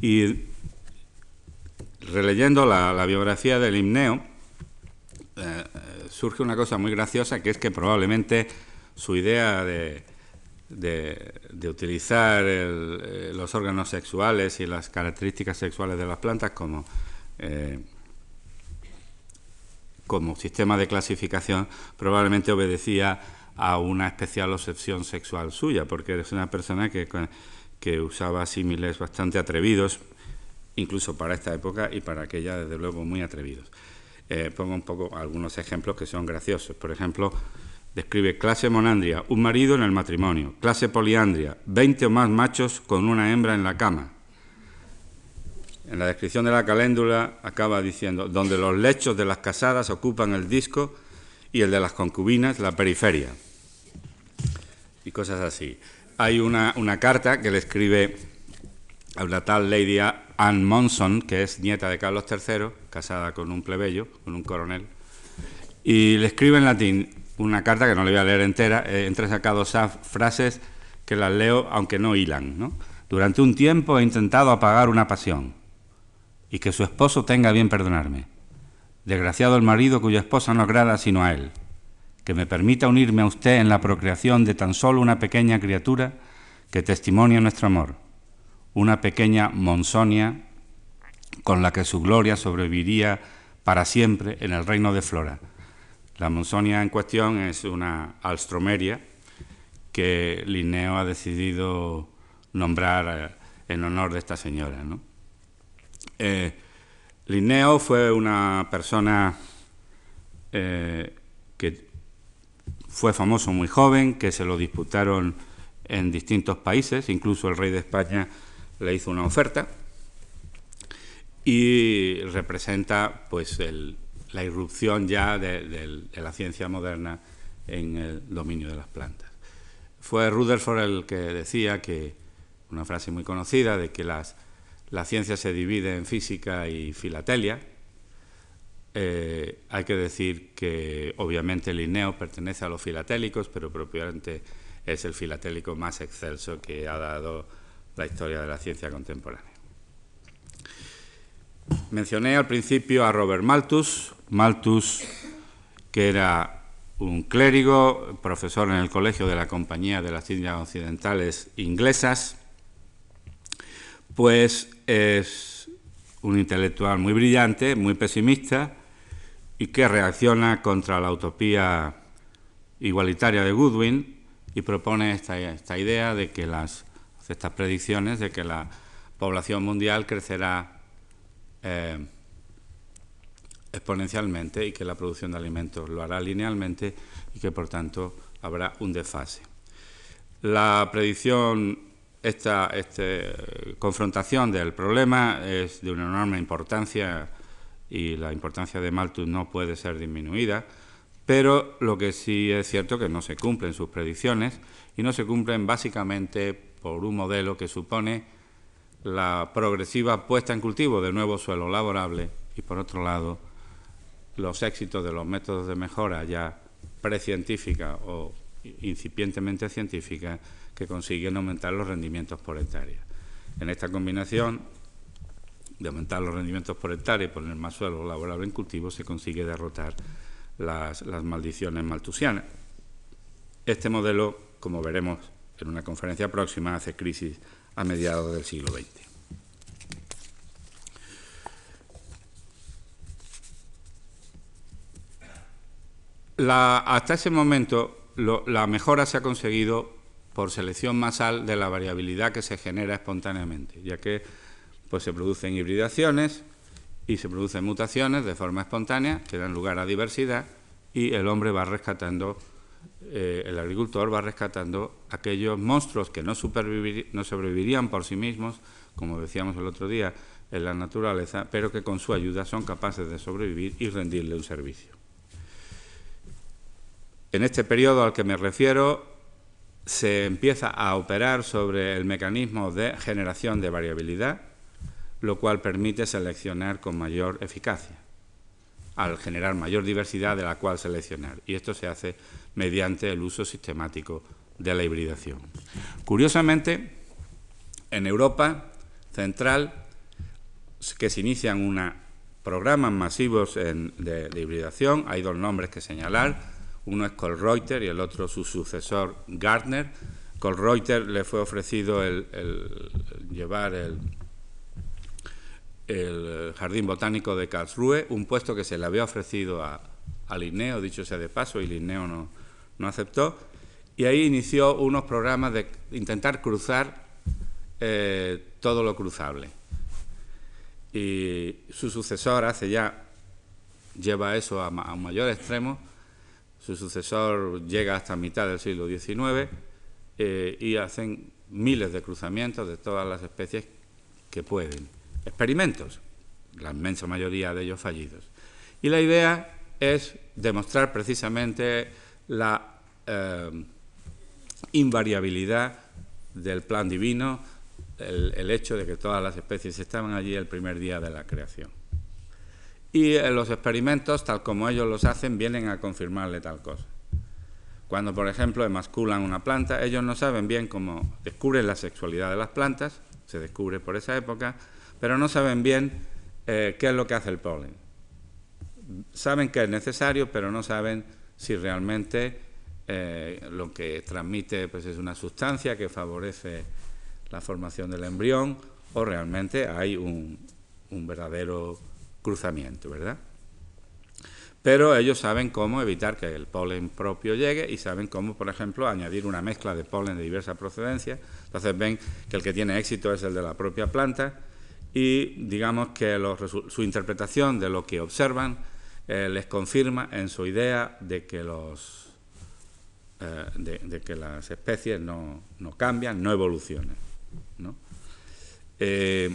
Speaker 1: Y releyendo la, biografía del himneo, eh, surge una cosa muy graciosa, que es que probablemente su idea de, de, utilizar eh, los órganos sexuales y las características sexuales de las plantas como, eh, como sistema de clasificación probablemente obedecía a una especial obsesión sexual suya, porque es una persona que, que usaba símiles bastante atrevidos, incluso para esta época y para aquella, desde luego, muy atrevidos. Eh, pongo un poco algunos ejemplos que son graciosos. Por ejemplo, describe clase monandria, un marido en el matrimonio. Clase poliandria, 20 o más machos con una hembra en la cama. En la descripción de la caléndula acaba diciendo, donde los lechos de las casadas ocupan el disco y el de las concubinas la periferia. Y cosas así. Hay una, una carta que le escribe a una tal Lady Anne Monson, que es nieta de Carlos III, casada con un plebeyo, con un coronel, y le escribe en latín una carta que no le voy a leer entera, eh, entre sacados frases que las leo aunque no hilan. Durante un tiempo he intentado apagar una pasión y que su esposo tenga bien perdonarme. Desgraciado el marido cuya esposa no agrada sino a él. Que me permita unirme a usted en la procreación de tan solo una pequeña criatura que testimonia nuestro amor una pequeña Monsonia con la que su gloria sobreviviría para siempre en el reino de Flora. La Monsonia en cuestión es una alstromeria que Linneo ha decidido nombrar eh, en honor de esta señora. Eh, Linneo fue una persona eh, que fue famoso muy joven, que se lo disputaron en distintos países, incluso el rey de España le hizo una oferta y representa pues la irrupción ya de, la ciencia moderna en el dominio de las plantas. Fue Rutherford el que decía que, una frase muy conocida, de que las, la ciencia se divide en física y filatelia. Eh, hay que decir que obviamente Linneo pertenece a los filatélicos, pero propiamente es el filatélico más excelso que ha dado la historia de la ciencia contemporánea. Mencioné al principio a Robert Malthus, Malthus que era un clérigo, profesor en el Colegio de la Compañía de las Indias Occidentales Inglesas, pues es un intelectual muy brillante, muy pesimista y que reacciona contra la utopía igualitaria de Goodwin y propone esta, esta idea de que las estas predicciones de que la población mundial crecerá eh, exponencialmente y que la producción de alimentos lo hará linealmente y que por tanto habrá un desfase. La predicción esta este, confrontación del problema es de una enorme importancia y la importancia de Malthus no puede ser disminuida, pero lo que sí es cierto es que no se cumplen sus predicciones y no se cumplen básicamente por un modelo que supone la progresiva puesta en cultivo de nuevo suelo laborable y, por otro lado, los éxitos de los métodos de mejora ya precientífica o incipientemente científica que consiguen aumentar los rendimientos por hectárea. En esta combinación de aumentar los rendimientos por hectárea y poner más suelo laborable en cultivo se consigue derrotar las, las maldiciones maltusianas. Este modelo, como veremos en una conferencia próxima, hace crisis a mediados del siglo XX. hasta ese momento, la mejora se ha conseguido por selección masal de la variabilidad que se genera espontáneamente, ya que pues, se producen hibridaciones y se producen mutaciones de forma espontánea que dan lugar a diversidad y el hombre va rescatando eh, el agricultor va rescatando aquellos monstruos que no, no sobrevivirían por sí mismos, como decíamos el otro día, en la naturaleza, pero que con su ayuda son capaces de sobrevivir y rendirle un servicio. En este periodo al que me refiero, se empieza a operar sobre el mecanismo de generación de variabilidad, lo cual permite seleccionar con mayor eficacia al generar mayor diversidad de la cual seleccionar. Y esto se hace mediante el uso sistemático de la hibridación. Curiosamente, en Europa Central, que se inician una, programas masivos de, hibridación, hay dos nombres que señalar, uno es Colreuter y el otro su sucesor Gardner. Colreuter le fue ofrecido el llevar el, el Jardín Botánico de Karlsruhe, un puesto que se le había ofrecido a, Linneo, dicho sea de paso, y Linneo no, no aceptó, y ahí inició unos programas de intentar cruzar eh, todo lo cruzable. Y su sucesor hace ya, lleva eso a, un mayor extremo, su sucesor llega hasta mitad del siglo XIX eh, y hacen miles de cruzamientos de todas las especies que pueden experimentos, la inmensa mayoría de ellos fallidos. Y la idea es demostrar precisamente la eh, invariabilidad del plan divino, el, hecho de que todas las especies estaban allí el primer día de la creación. Y eh, los experimentos, tal como ellos los hacen, vienen a confirmarle tal cosa. Cuando, por ejemplo, emasculan una planta, ellos no saben bien cómo descubren la sexualidad de las plantas, se descubre por esa época, pero no saben bien eh, qué es lo que hace el polen. Saben que es necesario, pero no saben si realmente eh, lo que transmite pues, es una sustancia que favorece la formación del embrión o realmente hay un, un verdadero cruzamiento, ¿verdad? Pero ellos saben cómo evitar que el polen propio llegue y saben cómo, por ejemplo, añadir una mezcla de polen de diversa procedencia. Entonces ven que el que tiene éxito es el de la propia planta y digamos que su interpretación de lo que observan eh, les confirma en su idea de que, los, eh, de, que las especies no, cambian, no evolucionan. Eh,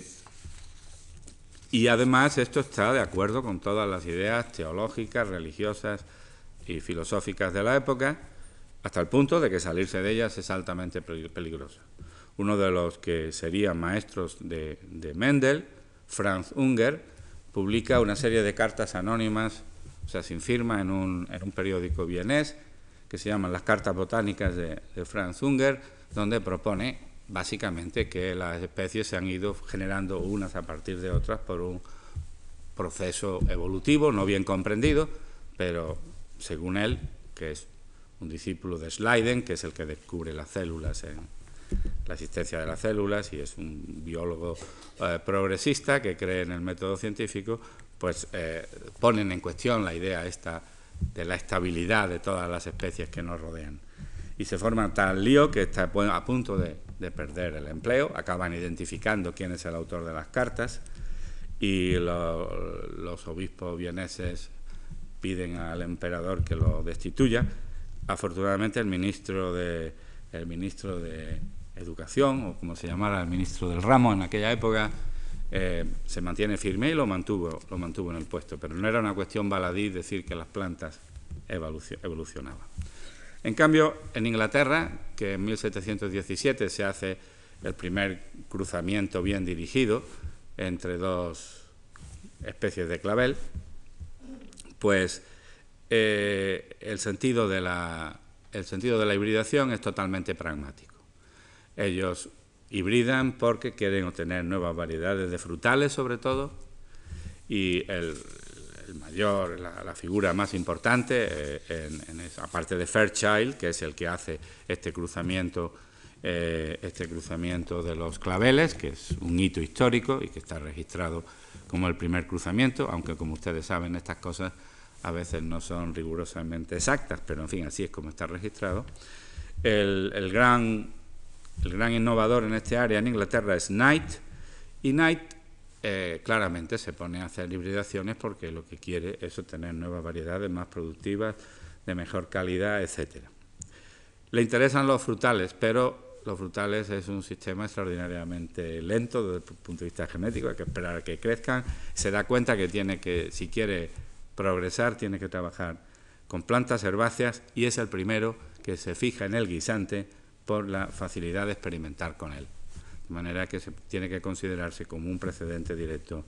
Speaker 1: y además esto está de acuerdo con todas las ideas teológicas, religiosas y filosóficas de la época, hasta el punto de que salirse de ellas es altamente peligroso. Uno de los que serían maestros de, Mendel, Franz Unger, publica una serie de cartas anónimas, o sea, sin firma, en un, periódico vienés, que se llaman Las Cartas Botánicas de, Franz Unger, donde propone básicamente que las especies se han ido generando unas a partir de otras por un proceso evolutivo no bien comprendido, pero según él, que es un discípulo de Schleiden, que es el que descubre las células la existencia de las células y es un biólogo eh, progresista que cree en el método científico, pues eh, ponen en cuestión la idea esta de la estabilidad de todas las especies que nos rodean. Y se forma tal lío que está a punto de, perder el empleo, acaban identificando quién es el autor de las cartas y los obispos vieneses piden al emperador que lo destituya. Afortunadamente el ministro de, el ministro de Educación, o como se llamara el ministro del ramo en aquella época, eh, se mantiene firme y lo mantuvo, lo mantuvo en el puesto. Pero no era una cuestión baladí decir que las plantas evolucionaban. En cambio, en Inglaterra, que en 1717 se hace el primer cruzamiento bien dirigido entre dos especies de clavel, pues eh, el, sentido de la, el sentido de la hibridación es totalmente pragmático. Ellos hibridan porque quieren obtener nuevas variedades de frutales, sobre todo, y el, mayor, la, figura más importante, eh, aparte de Fairchild, que es el que hace este cruzamiento, eh, este cruzamiento de los claveles, que es un hito histórico y que está registrado como el primer cruzamiento, aunque como ustedes saben estas cosas a veces no son rigurosamente exactas, pero en fin, así es como está registrado. El, gran, el gran innovador en este área en Inglaterra es Knight, y Knight eh, claramente se pone a hacer hibridaciones porque lo que quiere es obtener nuevas variedades más productivas, de mejor calidad, etcétera. Le interesan los frutales, pero los frutales es un sistema extraordinariamente lento desde el punto de vista genético, hay que esperar a que crezcan. Se da cuenta que tiene que, si quiere progresar tiene que trabajar con plantas herbáceas y es el primero que se fija en el guisante por la facilidad de experimentar con él. De manera que se tiene que considerarse como un precedente directo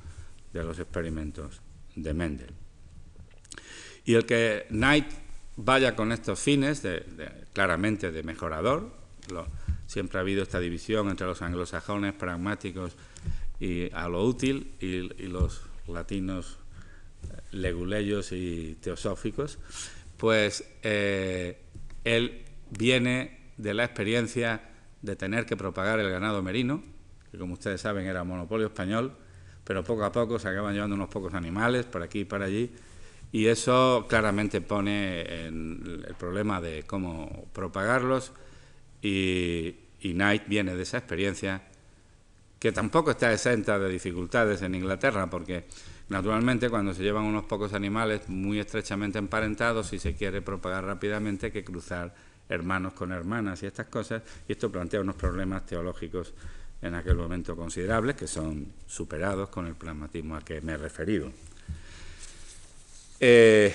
Speaker 1: de los experimentos de Mendel. Y el que Knight vaya con estos fines, claramente de mejorador, siempre ha habido esta división entre los anglosajones pragmáticos y a lo útil y los latinos leguleyos y teosóficos, pues eh, él viene de la experiencia de tener que propagar el ganado merino, que como ustedes saben era monopolio español, pero poco a poco se acaban llevando unos pocos animales por aquí y para allí, y eso claramente pone en el problema de cómo propagarlos, y, y Knight viene de esa experiencia, que tampoco está exenta de dificultades en Inglaterra, porque Naturalmente, cuando se llevan unos pocos animales muy estrechamente emparentados, si se quiere propagar rápidamente, hay que cruzar hermanos con hermanas y estas cosas, y esto plantea unos problemas teológicos en aquel momento considerables que son superados con el pragmatismo al que me he referido. Eh,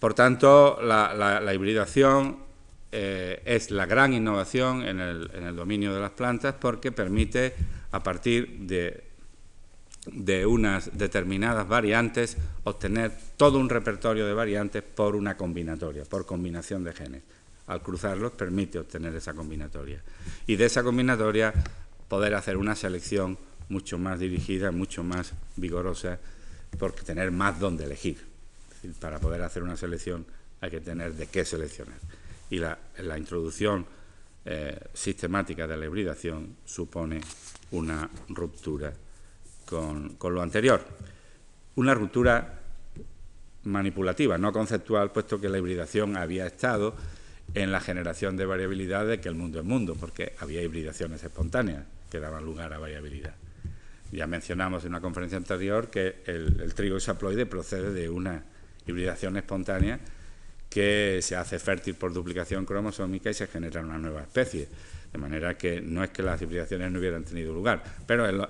Speaker 1: por tanto, la, hibridación eh, es la gran innovación en el dominio de las plantas porque permite, a partir de de unas determinadas variantes, obtener todo un repertorio de variantes por una combinatoria, por combinación de genes. Al cruzarlos permite obtener esa combinatoria. Y de esa combinatoria poder hacer una selección mucho más dirigida, mucho más vigorosa, porque tener más donde elegir. para poder hacer una selección hay que tener de qué seleccionar. Y la, introducción eh, sistemática de la hibridación supone una ruptura con, lo anterior. Una ruptura manipulativa, no conceptual, puesto que la hibridación había estado en la generación de variabilidad de que el mundo es mundo, porque había hibridaciones espontáneas que daban lugar a variabilidad. Ya mencionamos en una conferencia anterior que el, el trigo haploide procede de una hibridación espontánea que se hace fértil por duplicación cromosómica y se genera una nueva especie. De manera que no es que las hibridaciones no hubieran tenido lugar, pero eh,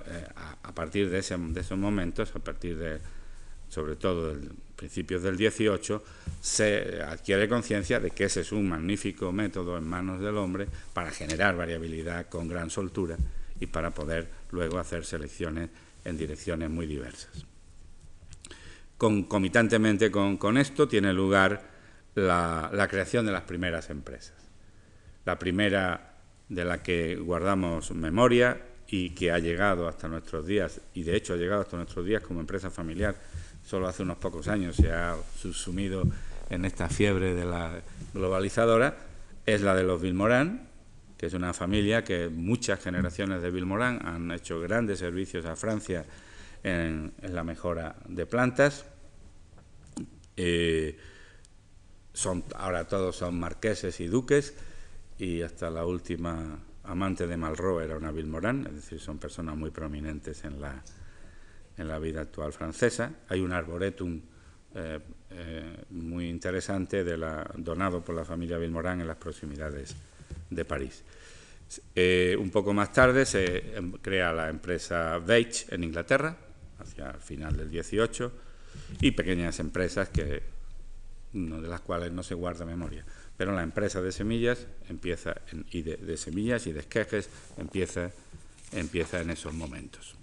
Speaker 1: a, partir de, esos momentos, a partir de, sobre todo, de principios del 18, se adquiere conciencia de que ese es un magnífico método en manos del hombre para generar variabilidad con gran soltura y para poder luego hacer selecciones en direcciones muy diversas. Concomitantemente con, esto tiene lugar la creación de las primeras empresas. La primera de la que guardamos memoria y que ha llegado hasta nuestros días, y de hecho ha llegado hasta nuestros días como empresa familiar, solo hace unos pocos años se ha subsumido en esta fiebre de la globalizadora, es la de los Vilmorán, que es una familia que muchas generaciones de Vilmorán han hecho grandes servicios a Francia en, la mejora de plantas. Eh, son, ahora todos son marqueses y duques y hasta la última amante de Malraux era una Villemorán, es decir, son personas muy prominentes en la, en la vida actual francesa. Hay un arboretum eh, eh, muy interesante de la, donado por la familia Villemorán en las proximidades de París. Eh, un poco más tarde se em, crea la empresa Veitch en Inglaterra, hacia el final del 18, y pequeñas empresas que, de las cuales no se guarda memoria. Pero la empresa de semillas empieza y de, semillas y de esquejes empieza, empieza en esos momentos.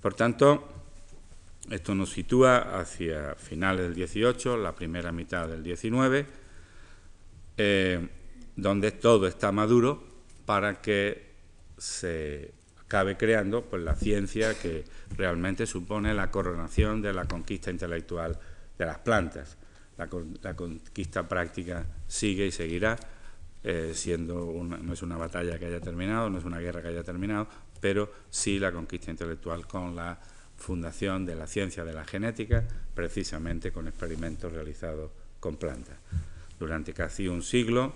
Speaker 1: Por tanto, esto nos sitúa hacia finales del 18, la primera mitad del 19, eh, donde todo está maduro para que se acabe creando pues, la ciencia que realmente supone la coronación de la conquista intelectual de las plantas. La, conquista práctica sigue y seguirá, eh, siendo no es una batalla que haya terminado, no es una guerra que haya terminado, pero sí la conquista intelectual con la fundación de la ciencia de la genética, precisamente con experimentos realizados con plantas. Durante casi un siglo,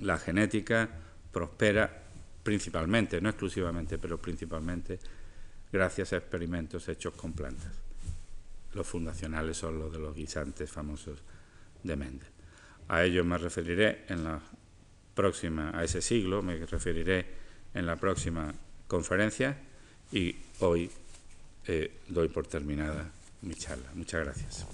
Speaker 1: la genética prospera principalmente, no exclusivamente, pero principalmente gracias a experimentos hechos con plantas. Los fundacionales son los de los guisantes famosos de Mendel. A ellos me referiré en la próxima, a ese siglo, me referiré en la próxima conferencia y hoy eh, doy por terminada mi charla. Muchas gracias.